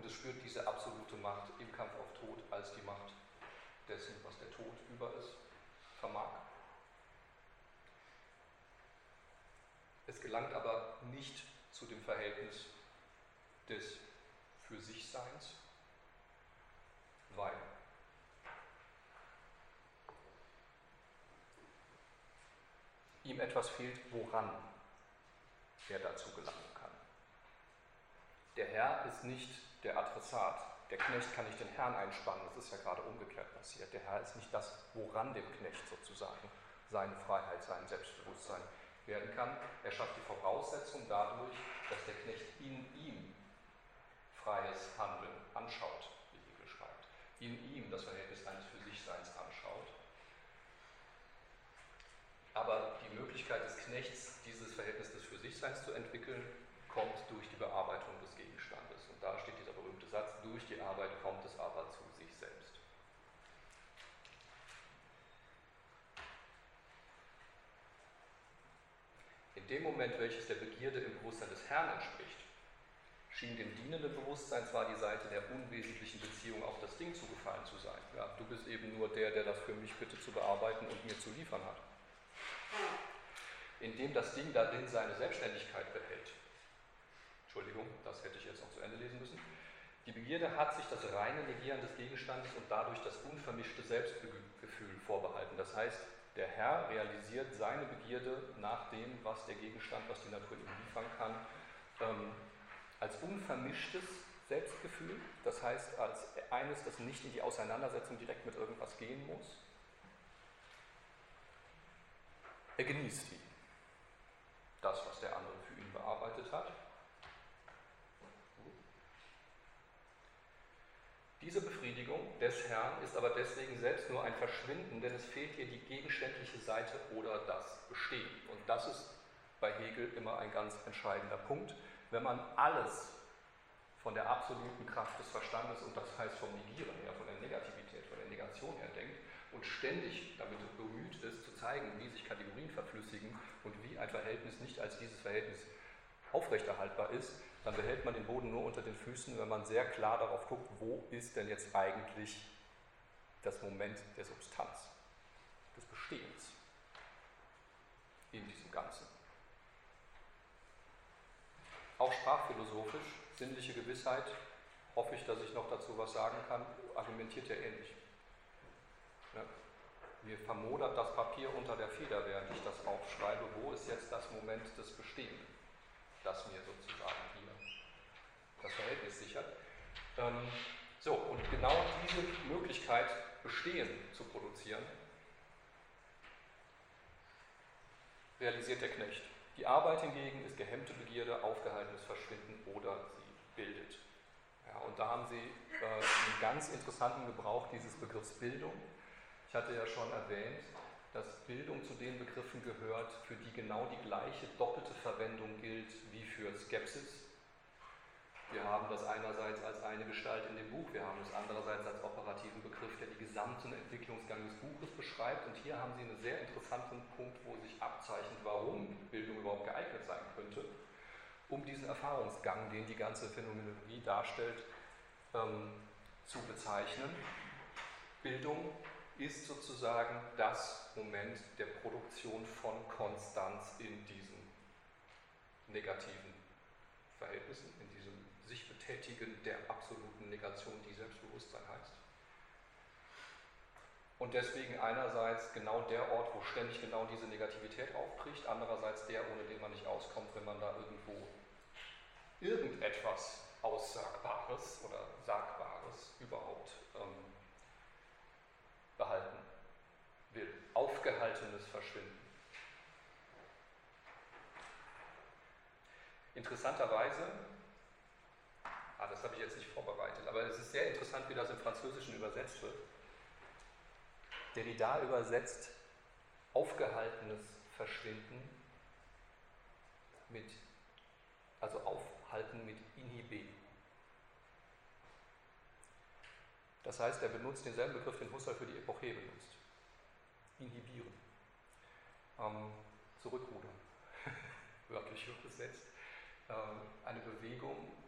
Und es spürt diese absolute Macht im Kampf auf Tod als die Macht dessen, was der Tod über es vermag. Es gelangt aber nicht zu dem Verhältnis des für sich Seins, weil ihm etwas fehlt, woran er dazu gelangen kann. Der Herr ist nicht der Adressat. Der Knecht kann nicht den Herrn einspannen, das ist ja gerade umgekehrt passiert. Der Herr ist nicht das, woran dem Knecht sozusagen seine Freiheit, sein Selbstbewusstsein werden kann. Er schafft die Voraussetzung dadurch, dass der Knecht in ihm freies Handeln anschaut, wie Hegel schreibt. In ihm das Verhältnis eines für sich Seins anschaut. Aber die Möglichkeit des Knechts, dieses Verhältnis des für sich Seins zu entwickeln, kommt durch die Bearbeitung die Arbeit kommt es aber zu sich selbst. In dem Moment, welches der Begierde im Bewusstsein des Herrn entspricht, schien dem dienenden Bewusstsein zwar die Seite der unwesentlichen Beziehung auf das Ding zugefallen zu sein. Ja, du bist eben nur der, der das für mich bitte zu bearbeiten und mir zu liefern hat. Indem das Ding darin seine Selbstständigkeit behält. Entschuldigung, das hätte ich jetzt noch zu Ende lesen müssen. Die Begierde hat sich das reine Negieren des Gegenstandes und dadurch das unvermischte Selbstgefühl vorbehalten. Das heißt, der Herr realisiert seine Begierde nach dem, was der Gegenstand, was die Natur ihm liefern kann, ähm, als unvermischtes Selbstgefühl, das heißt als eines, das nicht in die Auseinandersetzung direkt mit irgendwas gehen muss. Er genießt die, das, was der andere für ihn bearbeitet hat. Diese Befriedigung des Herrn ist aber deswegen selbst nur ein Verschwinden, denn es fehlt hier die gegenständliche Seite oder das Bestehen. Und das ist bei Hegel immer ein ganz entscheidender Punkt wenn man alles von der absoluten Kraft des Verstandes und das heißt vom Negieren her, von der Negativität, von der Negation her denkt und ständig damit bemüht ist, zu zeigen, wie sich Kategorien verflüssigen und wie ein Verhältnis nicht als dieses Verhältnis aufrechterhaltbar ist, dann behält man den Boden nur unter den Füßen, wenn man sehr klar darauf guckt, wo ist denn jetzt eigentlich das Moment der Substanz, des Bestehens in diesem Ganzen. Auch sprachphilosophisch, sinnliche Gewissheit, hoffe ich, dass ich noch dazu was sagen kann, argumentiert ja ähnlich. Ja? Mir vermodert das Papier unter der Feder, während ich das aufschreibe. Wo ist jetzt das Moment des Bestehenden, das mir sozusagen hier das Verhältnis sichert? Ähm, so, und genau diese Möglichkeit, Bestehen zu produzieren, realisiert der Knecht. Die Arbeit hingegen ist gehemmte Begierde, aufgehaltenes Verschwinden oder sie bildet. Ja, und da haben Sie äh, einen ganz interessanten Gebrauch dieses Begriffs Bildung. Ich hatte ja schon erwähnt, dass Bildung zu den Begriffen gehört, für die genau die gleiche doppelte Verwendung gilt wie für Skepsis wir haben das einerseits als eine Gestalt in dem Buch, wir haben es andererseits als operativen Begriff, der die gesamten Entwicklungsgang des Buches beschreibt. Und hier haben Sie einen sehr interessanten Punkt, wo sich abzeichnet, warum Bildung überhaupt geeignet sein könnte, um diesen Erfahrungsgang, den die ganze Phänomenologie darstellt, ähm, zu bezeichnen. Bildung ist sozusagen das Moment der Produktion von Konstanz in diesen negativen Verhältnissen, in sich betätigen der absoluten Negation, die Selbstbewusstsein heißt. Und deswegen einerseits genau der Ort, wo ständig genau diese Negativität aufbricht, andererseits der, ohne den man nicht auskommt, wenn man da irgendwo irgendetwas Aussagbares oder Sagbares überhaupt ähm, behalten will. Aufgehaltenes Verschwinden. Interessanterweise Ah, das habe ich jetzt nicht vorbereitet, aber es ist sehr interessant, wie das im Französischen übersetzt wird. Derrida übersetzt aufgehaltenes Verschwinden mit, also aufhalten mit inhibe. Das heißt, er benutzt denselben Begriff, den Husserl für die Epoche benutzt. Inhibieren. Ähm, zurückrudern. Wörtlich übersetzt. Ähm, eine Bewegung,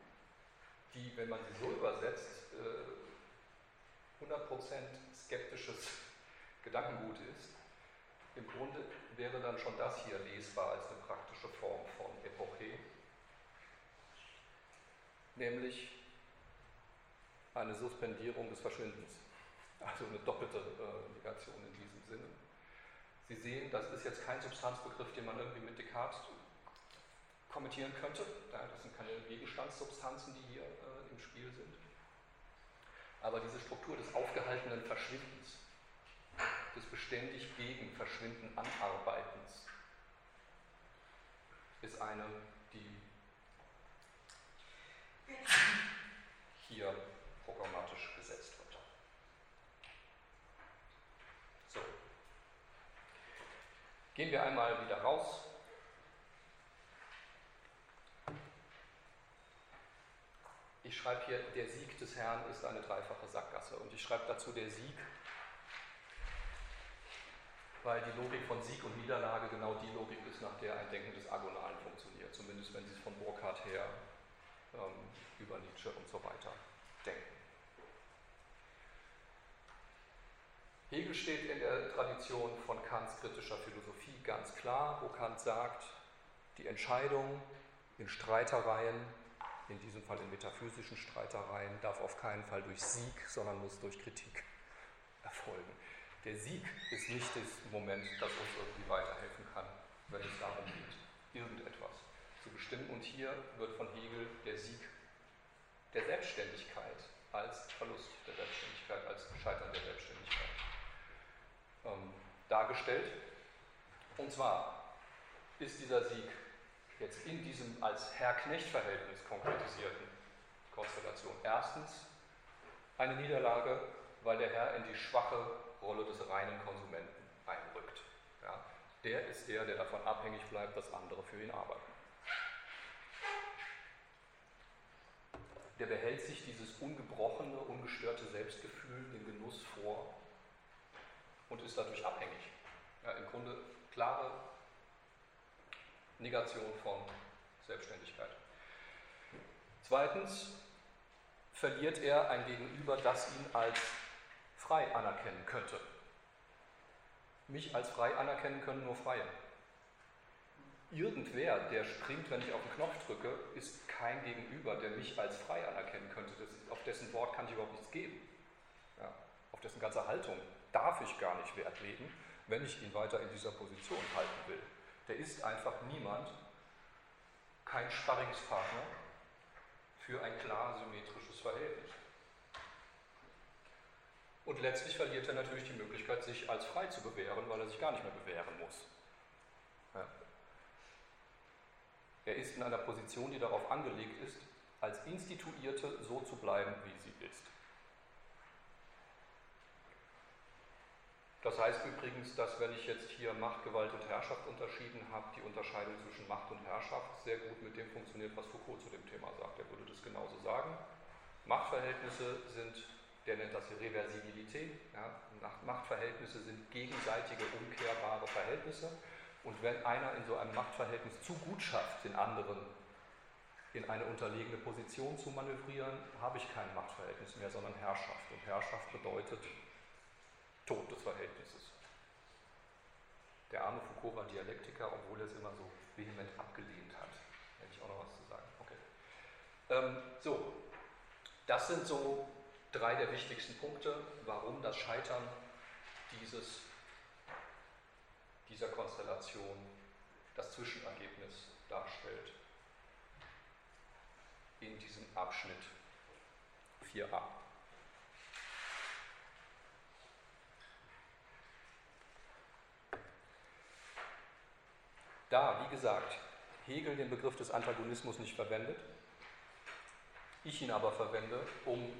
die, wenn man sie so übersetzt, 100% äh, skeptisches Gedankengut ist. Im Grunde wäre dann schon das hier lesbar als eine praktische Form von Epoche, nämlich eine Suspendierung des Verschwindens, also eine doppelte äh, Negation in diesem Sinne. Sie sehen, das ist jetzt kein Substanzbegriff, den man irgendwie mit Descartes kommentieren könnte. Das sind keine Gegenstandssubstanzen, die hier äh, im Spiel sind. Aber diese Struktur des aufgehaltenen Verschwindens, des beständig gegen Verschwinden Anarbeitens, ist eine, die hier programmatisch gesetzt wird. So. Gehen wir einmal wieder raus ich schreibe hier, der Sieg des Herrn ist eine dreifache Sackgasse. Und ich schreibe dazu, der Sieg weil die Logik von Sieg und Niederlage genau die Logik ist, nach der ein Denken des Agonalen funktioniert, zumindest wenn Sie es von Burkhardt her ähm, über Nietzsche und so weiter denken. Hegel steht in der Tradition von Kants kritischer Philosophie ganz klar, wo Kant sagt, die Entscheidung in Streitereien, in diesem Fall in metaphysischen Streitereien, darf auf keinen Fall durch Sieg, sondern muss durch Kritik erfolgen. Der Sieg ist nicht das Moment, das uns irgendwie weiterhelfen kann, wenn es darum geht, irgendetwas zu bestimmen. Und hier wird von Hegel der Sieg der Selbstständigkeit als Verlust der Selbstständigkeit, als Scheitern der Selbstständigkeit ähm, dargestellt. Und zwar ist dieser Sieg jetzt in diesem als Herr-Knecht-Verhältnis konkretisierten Konstellation erstens eine Niederlage, weil der Herr in die schwache Rolle des reinen Konsumenten einrückt. Ja, der ist der, der davon abhängig bleibt, dass andere für ihn arbeiten. Der behält sich dieses ungebrochene, ungestörte Selbstgefühl, den Genuss vor und ist dadurch abhängig. Ja, Im Grunde klare Negation von Selbstständigkeit. Zweitens verliert er ein Gegenüber, das ihn als frei anerkennen könnte. Mich als frei anerkennen können nur Freie. Irgendwer, der springt, wenn ich auf den Knopf drücke, ist kein Gegenüber, der mich als frei anerkennen könnte. Ist, auf dessen Wort kann ich überhaupt nichts geben. Ja, auf dessen ganze Haltung darf ich gar nicht Wert legen, wenn ich ihn weiter in dieser Position halten will. Der ist einfach niemand, kein Sparringspartner für ein klar symmetrisches Verhältnis. Und letztlich verliert er natürlich die Möglichkeit, sich als frei zu bewähren, weil er sich gar nicht mehr bewähren muss. Ja. Er ist in einer Position, die darauf angelegt ist, als Instituierte so zu bleiben, wie sie ist. Das heißt übrigens, dass wenn ich jetzt hier Macht, Gewalt und Herrschaft unterschieden habe, die Unterscheidung zwischen Macht und Herrschaft sehr gut mit dem funktioniert, was Foucault zu dem Thema sagt. Er würde das genauso sagen. Machtverhältnisse sind der nennt das Reversibilität. Ja, Machtverhältnisse sind gegenseitige, umkehrbare Verhältnisse. Und wenn einer in so einem Machtverhältnis zu gut schafft, den anderen in eine unterlegene Position zu manövrieren, habe ich kein Machtverhältnis mehr, sondern Herrschaft. Und Herrschaft bedeutet Tod des Verhältnisses. Der arme Foucault war Dialektiker, obwohl er es immer so vehement abgelehnt hat. Hätte ich auch noch was zu sagen. Okay. Ähm, so, das sind so drei der wichtigsten Punkte, warum das Scheitern dieses, dieser Konstellation das Zwischenergebnis darstellt in diesem Abschnitt 4a. Da, wie gesagt, Hegel den Begriff des Antagonismus nicht verwendet, ich ihn aber verwende, um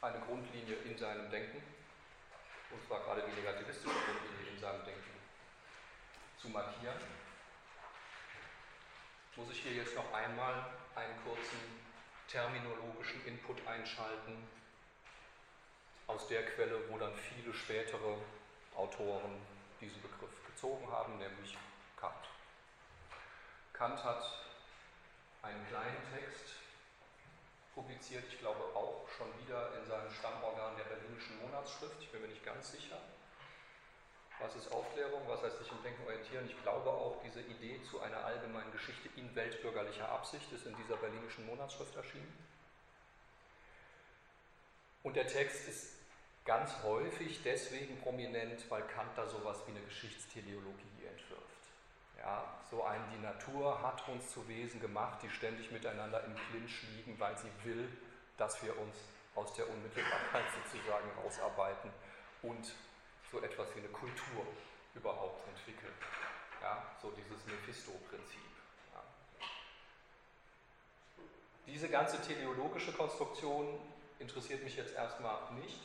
eine Grundlinie in seinem Denken, und zwar gerade die negativistische Grundlinie in seinem Denken, zu markieren, muss ich hier jetzt noch einmal einen kurzen terminologischen Input einschalten aus der Quelle, wo dann viele spätere Autoren diesen Begriff gezogen haben, nämlich Kant. Kant hat einen kleinen Text publiziert, ich glaube auch schon wieder in seinem Stammorgan der Berlinischen Monatsschrift, ich bin mir nicht ganz sicher. Was ist Aufklärung? Was heißt sich im Denken orientieren? Ich glaube auch, diese Idee zu einer allgemeinen Geschichte in weltbürgerlicher Absicht ist in dieser Berlinischen Monatsschrift erschienen. Und der Text ist ganz häufig deswegen prominent, weil Kant da sowas wie eine Geschichtsteleologie entwirft. Ja, so ein, die Natur hat uns zu Wesen gemacht, die ständig miteinander im Clinch liegen, weil sie will, dass wir uns aus der Unmittelbarkeit sozusagen rausarbeiten und so etwas wie eine Kultur überhaupt entwickeln. Ja, so dieses Mephisto-Prinzip. Ja. Diese ganze teleologische Konstruktion interessiert mich jetzt erstmal nicht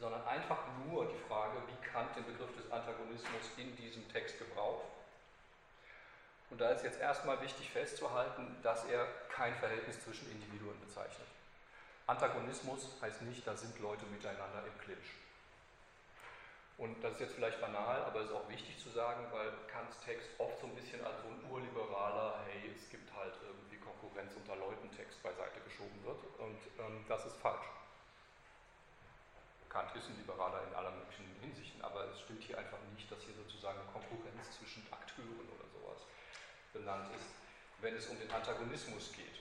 sondern einfach nur die Frage, wie Kant den Begriff des Antagonismus in diesem Text gebraucht. Und da ist jetzt erstmal wichtig festzuhalten, dass er kein Verhältnis zwischen Individuen bezeichnet. Antagonismus heißt nicht, da sind Leute miteinander im Clinch. Und das ist jetzt vielleicht banal, aber es ist auch wichtig zu sagen, weil Kants Text oft so ein bisschen als so ein urliberaler, hey, es gibt halt irgendwie Konkurrenz unter Leuten Text beiseite geschoben wird. Und ähm, das ist falsch. Kant ist ein Liberaler in aller möglichen Hinsichten, aber es stimmt hier einfach nicht, dass hier sozusagen eine Konkurrenz zwischen Akteuren oder sowas benannt ist, wenn es um den Antagonismus geht.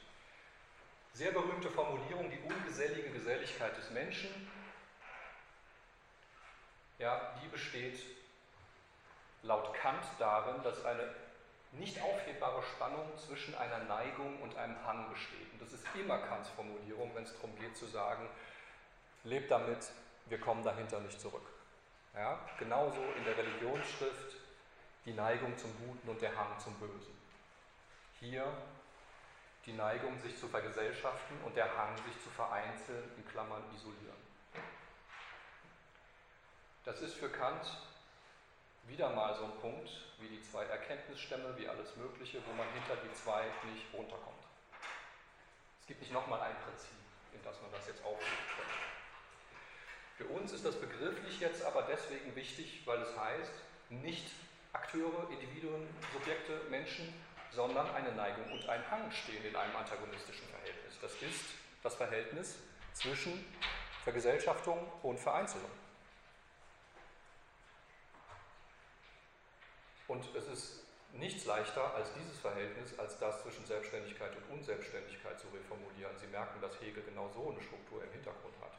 Sehr berühmte Formulierung, die ungesellige Geselligkeit des Menschen ja, die besteht laut Kant darin, dass eine nicht aufhebbare Spannung zwischen einer Neigung und einem Hang besteht. Und das ist immer Kants Formulierung, wenn es darum geht zu sagen, lebt damit, wir kommen dahinter nicht zurück. Ja, genauso in der Religionsschrift die Neigung zum Guten und der Hang zum Bösen. Hier die Neigung, sich zu vergesellschaften und der Hang, sich zu vereinzeln, in Klammern isolieren. Das ist für Kant wieder mal so ein Punkt, wie die zwei Erkenntnisstämme, wie alles Mögliche, wo man hinter die zwei nicht runterkommt. Es gibt nicht nochmal ein Prinzip, in das man das jetzt aufnehmen könnte. Für uns ist das begrifflich jetzt aber deswegen wichtig, weil es heißt, nicht Akteure, Individuen, Subjekte, Menschen, sondern eine Neigung und ein Hang stehen in einem antagonistischen Verhältnis. Das ist das Verhältnis zwischen Vergesellschaftung und Vereinzelung. Und es ist nichts leichter als dieses Verhältnis, als das zwischen Selbstständigkeit und Unselbstständigkeit zu reformulieren. Sie merken, dass Hegel genau so eine Struktur im Hintergrund hat.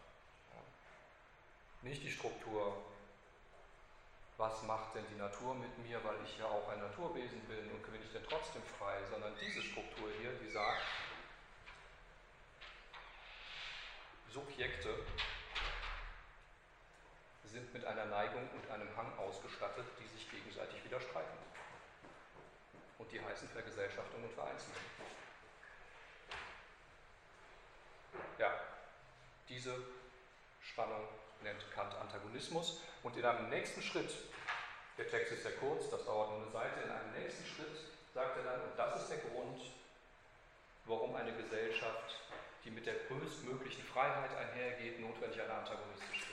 Nicht die Struktur, was macht denn die Natur mit mir, weil ich ja auch ein Naturwesen bin und bin ich denn trotzdem frei, sondern diese Struktur hier, die sagt, Subjekte sind mit einer Neigung und einem Hang ausgestattet, die sich gegenseitig widerstreiten. Und die heißen Vergesellschaftung und Vereinzelung. Ja, diese Spannung nennt Kant Antagonismus. Und in einem nächsten Schritt, der Text ist sehr kurz, das dauert nur eine Seite, in einem nächsten Schritt sagt er dann, und das ist der Grund, warum eine Gesellschaft, die mit der größtmöglichen Freiheit einhergeht, notwendig eine antagonistische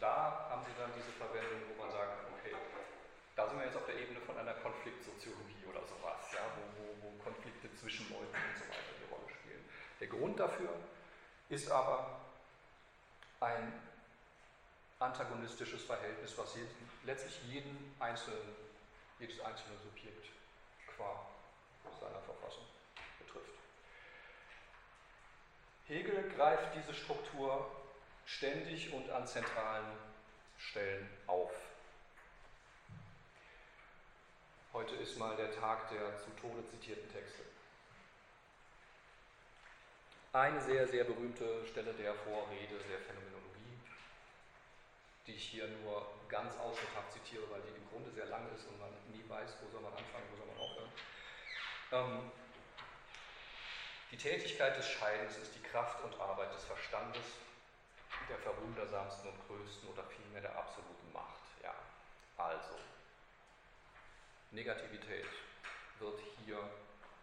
da haben Sie dann diese Verwendung, wo man sagt, okay, da sind wir jetzt auf der Ebene von einer Konfliktsoziologie oder sowas, ja, wo, wo, wo Konflikte zwischen Leuten und so weiter die Rolle spielen. Der Grund dafür ist aber ein antagonistisches Verhältnis, was jeden, letztlich jeden einzelnen, jedes einzelne Subjekt qua seiner Verfassung betrifft. Hegel greift diese Struktur ständig und an zentralen Stellen auf. Heute ist mal der Tag der zu Tode zitierten Texte. Eine sehr, sehr berühmte Stelle der Vorrede der Phänomenologie, die ich hier nur ganz ausschnitthaft zitiere, weil die im Grunde sehr lang ist und man nie weiß, wo soll man anfangen, wo soll man aufhören. Ähm, die Tätigkeit des Scheidens ist die Kraft und Arbeit des Verstandes der verwundersamsten und größten oder vielmehr der absoluten Macht. Ja, also, Negativität wird hier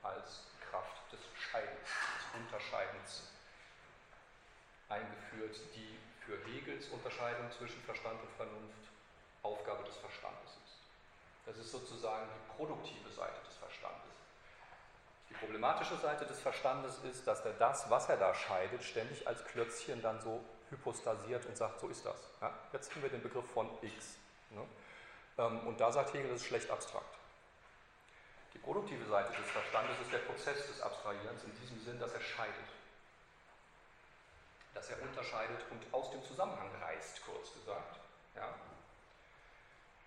als Kraft des Scheidens, des Unterscheidens eingeführt, die für Hegels Unterscheidung zwischen Verstand und Vernunft Aufgabe des Verstandes ist. Das ist sozusagen die produktive Seite des Verstandes. Die problematische Seite des Verstandes ist, dass er das, was er da scheidet, ständig als Klötzchen dann so hypostasiert und sagt, so ist das. Ja? Jetzt haben wir den Begriff von X. Ne? Ähm, und da sagt Hegel, das ist schlecht abstrakt. Die produktive Seite des Verstandes ist der Prozess des Abstrahierens in diesem Sinn, dass er scheidet. Dass er unterscheidet und aus dem Zusammenhang reißt, kurz gesagt. Ja?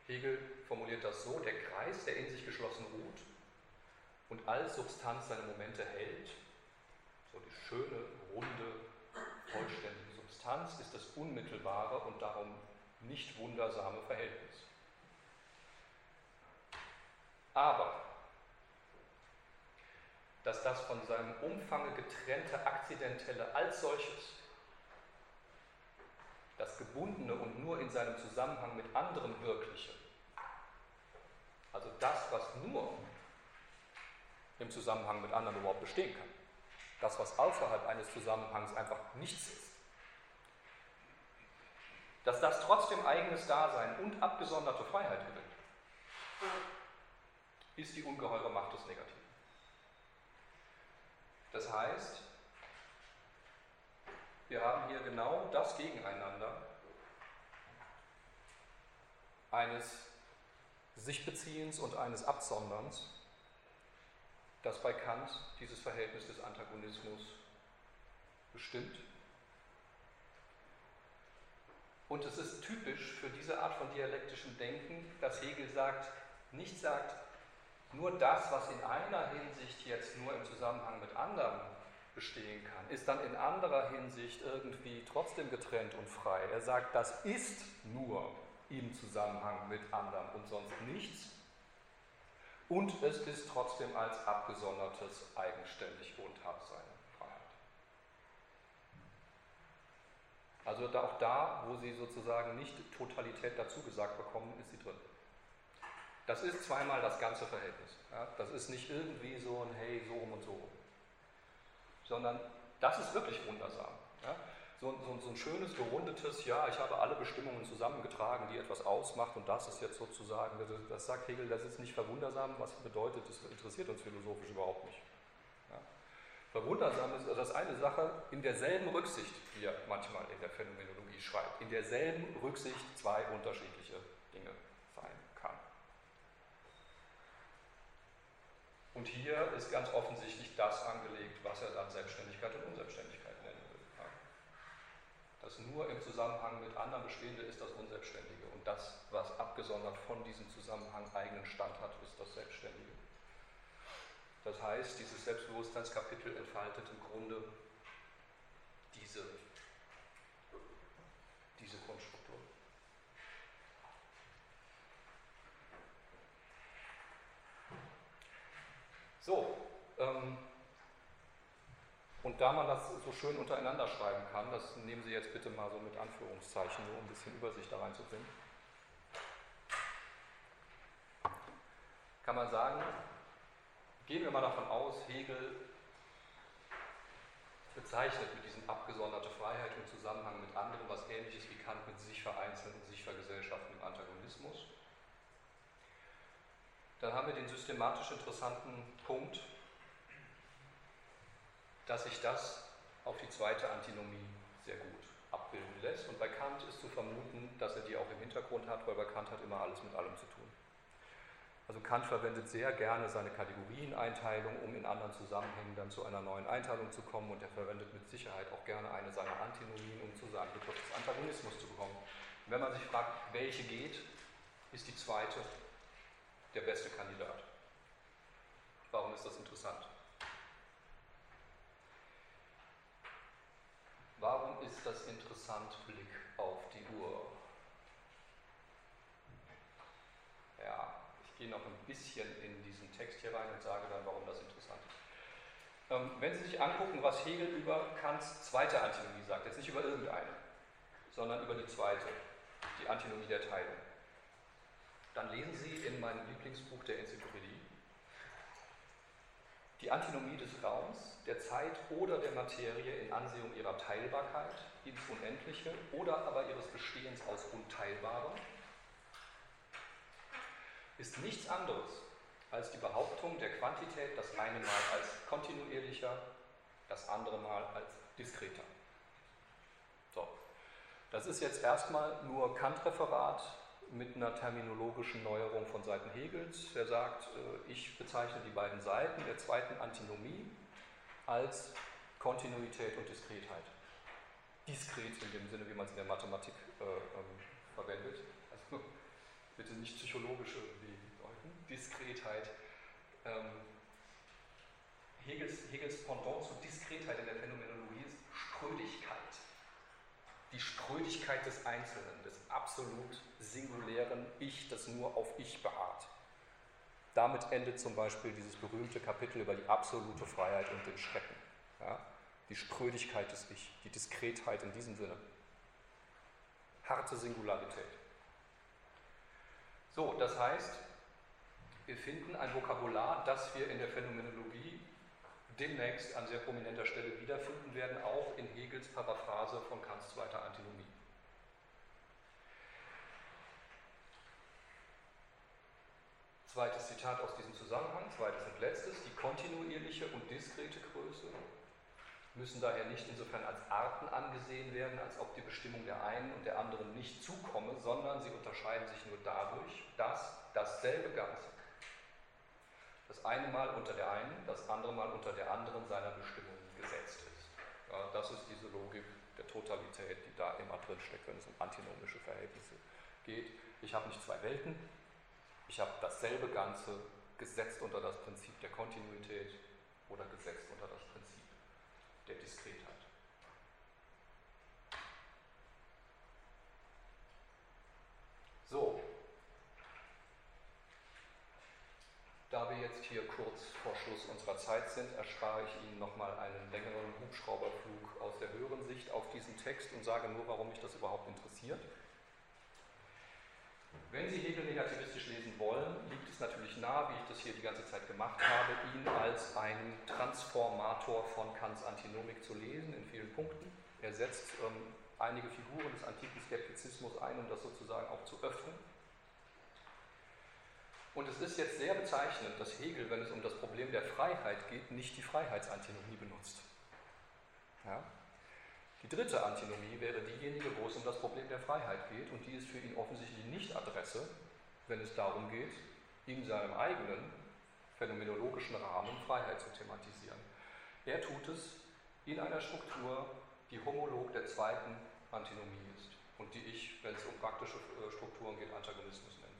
Hegel formuliert das so, der Kreis, der in sich geschlossen ruht und als Substanz seine Momente hält, so die schöne, runde, vollständige Substanz ist das unmittelbare und darum nicht wundersame Verhältnis. Aber dass das von seinem Umfange getrennte Akzidentelle als solches, das Gebundene und nur in seinem Zusammenhang mit anderem Wirkliche, also das, was nur im Zusammenhang mit anderen überhaupt bestehen kann, das, was außerhalb eines Zusammenhangs einfach nichts ist, dass das trotzdem eigenes Dasein und abgesonderte Freiheit gewinnt, ist die ungeheure Macht des Negativen. Das heißt, wir haben hier genau das Gegeneinander eines Sichbeziehens und eines Absonderns, das bei Kant dieses Verhältnis des Antagonismus bestimmt. Und es ist typisch für diese Art von dialektischem Denken, dass Hegel sagt, nicht sagt, nur das, was in einer Hinsicht jetzt nur im Zusammenhang mit anderen bestehen kann, ist dann in anderer Hinsicht irgendwie trotzdem getrennt und frei. Er sagt, das ist nur im Zusammenhang mit anderen und sonst nichts. Und es ist trotzdem als abgesondertes eigenständig und hat seine Freiheit. Also auch da, wo sie sozusagen nicht Totalität dazu gesagt bekommen, ist sie drin. Das ist zweimal das ganze Verhältnis. Das ist nicht irgendwie so ein Hey, so rum und so rum sondern das ist wirklich wundersam. Ja? So, so, so, ein schönes, gerundetes, ja, ich habe alle Bestimmungen zusammengetragen, die etwas ausmacht und das ist jetzt sozusagen, das, sagt Hegel, das ist nicht verwundersam, was bedeutet, das interessiert uns philosophisch überhaupt nicht. Ja? Verwundersam ist das eine Sache in derselben Rücksicht, wie er manchmal in der Phänomenologie schreibt, in derselben Rücksicht zwei unterschiedliche Dinge sein kann. Und hier ist ganz offensichtlich das angelegt, was er dann Selbstständigkeit und Unselbstständigkeit nennen will. Das nur im Zusammenhang mit anderen Bestehende ist das Unselbstständige und das, was abgesondert von diesem Zusammenhang eigenen Stand hat, ist das Selbstständige. Das heißt, dieses Selbstbewusstseinskapitel entfaltet im Grunde diese, diese Grundstruktur. So, ähm, und da man das so schön untereinander schreiben kann, das nehmen Sie jetzt bitte mal so mit Anführungszeichen, nur um ein bisschen Übersicht da reinzubringen, kann man sagen, gehen wir mal davon aus, Hegel bezeichnet mit diesem abgesonderte Freiheit im Zusammenhang mit anderen was ähnliches wie Kant mit sich vereinzeln und sich vergesellschaften im Antagonismus. Dann haben wir den systematisch interessanten Punkt, dass sich das auf die zweite Antinomie sehr gut abbilden lässt. Und bei Kant ist zu vermuten, dass er die auch im Hintergrund hat, weil bei Kant hat immer alles mit allem zu tun. Also Kant verwendet sehr gerne seine Kategorieneinteilung, um in anderen Zusammenhängen dann zu einer neuen Einteilung zu kommen und er verwendet mit Sicherheit auch gerne eine seiner Antinomien, um zu seinem Begriff des Antagonismus zu kommen. Und wenn man sich fragt, welche geht, ist die zweite der beste Kandidat. Warum ist das interessant? Warum ist das interessant? Blick auf die Uhr. Ja, ich gehe noch ein bisschen in diesen Text hier rein und sage dann, warum das interessant ist. Ähm, wenn Sie sich angucken, was Hegel über Kants zweite Antinomie sagt, jetzt nicht über irgendeine, sondern über die zweite, die Antinomie der Teilung, dann lesen Sie in meinem Lieblingsbuch der Enzyklopädie. Die Antinomie des Raums, der Zeit oder der Materie in Ansehung ihrer Teilbarkeit ins Unendliche oder aber ihres Bestehens aus Unteilbarem, ist nichts anderes als die Behauptung der Quantität das eine Mal als kontinuierlicher, das andere Mal als diskreter. So, das ist jetzt erstmal nur Kant-Referat mit einer terminologischen Neuerung von Seiten Hegels. Er sagt, äh, ich bezeichne die beiden Seiten der zweiten Antinomie als Kontinuität und Diskretheit. Diskret in dem Sinne, wie man es in der Mathematik äh, ähm, verwendet. Also bitte nicht psychologische irgendwie. Diskretheit. Ähm, Hegels, Hegels Pendant zu Diskretheit in der Phänomenologie ist Sprödigkeit. Sprödigkeit des Einzelnen, des absolut singulären Ich, das nur auf Ich beharrt. Damit endet zum Beispiel dieses berühmte Kapitel über die absolute Freiheit und den Schrecken. Ja? Die Sprödigkeit des Ich, die Diskretheit in diesem Sinne. Harte Singularität. So, das heißt, wir finden ein Vokabular, das wir in der Phänomenologie demnächst an sehr prominenter Stelle wiederfinden werden, auch in Hegels Paraphrase von Kants zweiter Antinomie. Zweites Zitat aus diesem Zusammenhang, zweites und letztes, die kontinuierliche und diskrete Größe müssen daher nicht insofern als Arten angesehen werden, als ob die Bestimmung der einen und der anderen nicht zukomme, sondern sie unterscheiden sich nur dadurch, dass dasselbe Ganze das eine Mal unter der einen, das andere Mal unter der anderen seiner Bestimmung gesetzt ist. Ja, das ist diese Logik der Totalität, die da immer drin steckt, wenn es um antinomische Verhältnisse geht. Ich habe nicht zwei Welten, ich habe dasselbe Ganze gesetzt unter das Prinzip der Kontinuität oder gesetzt unter das Prinzip der Diskretheit. So, da wir jetzt hier kurz vor Schluss unserer Zeit sind, erspare ich Ihnen nochmal einen längeren Hubschrauberflug aus der höheren Sicht auf diesen Text und sage nur, warum mich das überhaupt interessiert. Wenn Sie Hegel negativistisch lesen wollen, liegt es natürlich nahe, wie ich das hier die ganze Zeit gemacht habe, ihn als einen Transformator von Kants Antinomik zu lesen, in vielen Punkten. Er setzt ähm, einige Figuren des antiken Skeptizismus ein, um das sozusagen auch zu öffnen. Und es ist jetzt sehr bezeichnend, dass Hegel, wenn es um das Problem der Freiheit geht, nicht die Freiheitsantinomie benutzt. Ja? Die dritte Antinomie wäre diejenige, wo es um das Problem der Freiheit geht und die ist für ihn offensichtlich nicht Adresse, wenn es darum geht, in seinem eigenen phänomenologischen Rahmen Freiheit zu thematisieren. Er tut es in einer Struktur, die homolog der zweiten Antinomie ist und die ich, wenn es um praktische äh, Strukturen geht, Antagonismus würde.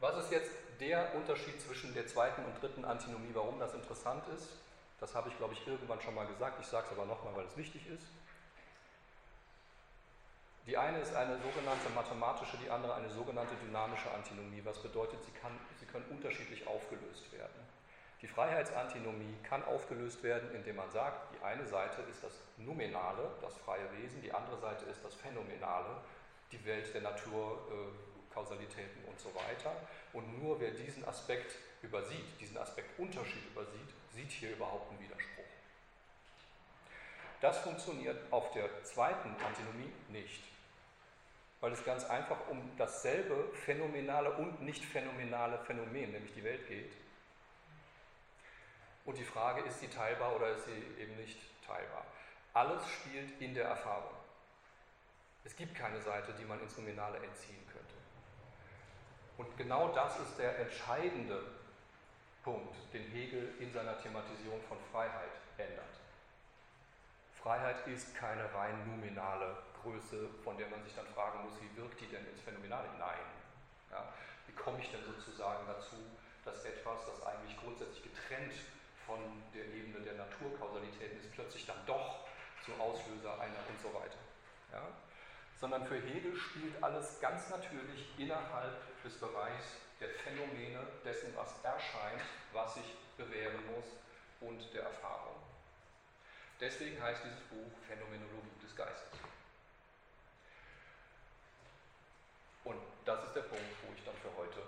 Was ist jetzt der Unterschied zwischen der zweiten und dritten Antinomie, warum das interessant ist? Das habe ich, glaube ich, irgendwann schon mal gesagt. Ich sage es aber nochmal, weil es wichtig ist. Die eine ist eine sogenannte mathematische, die andere eine sogenannte dynamische Antinomie, was bedeutet, sie, kann, sie können unterschiedlich aufgelöst werden. Die Freiheitsantinomie kann aufgelöst werden, indem man sagt, die eine Seite ist das Nominale, das freie Wesen, die andere Seite ist das Phänomenale, die Welt der Natur, äh, Kausalitäten und so weiter. Und nur wer diesen Aspekt übersieht, diesen Aspekt Unterschied übersieht, sieht hier überhaupt einen Widerspruch. Das funktioniert auf der zweiten Antinomie nicht, weil es ganz einfach um dasselbe phänomenale und nicht phänomenale Phänomen, nämlich die Welt geht. Und die Frage, ist sie teilbar oder ist sie eben nicht teilbar? Alles spielt in der Erfahrung. Es gibt keine Seite, die man ins Nominale entziehen könnte. Und genau das ist der entscheidende Punkt, den Hegel in seiner Thematisierung von Freiheit ändert. Freiheit ist keine rein nominale Größe, von der man sich dann fragen muss, wie wirkt die denn ins Phänomenale hinein? Ja, wie komme ich denn sozusagen dazu, dass etwas, das eigentlich grundsätzlich getrennt von der Ebene der Naturkausalitäten ist, plötzlich dann doch zum Auslöser einer und so weiter. Ja? sondern für Hegel spielt alles ganz natürlich innerhalb des Bereichs der Phänomene, dessen, was erscheint, was sich bewähren muss und der Erfahrung. Deswegen heißt dieses Buch Phänomenologie des Geistes. Und das ist der Punkt, wo ich dann für heute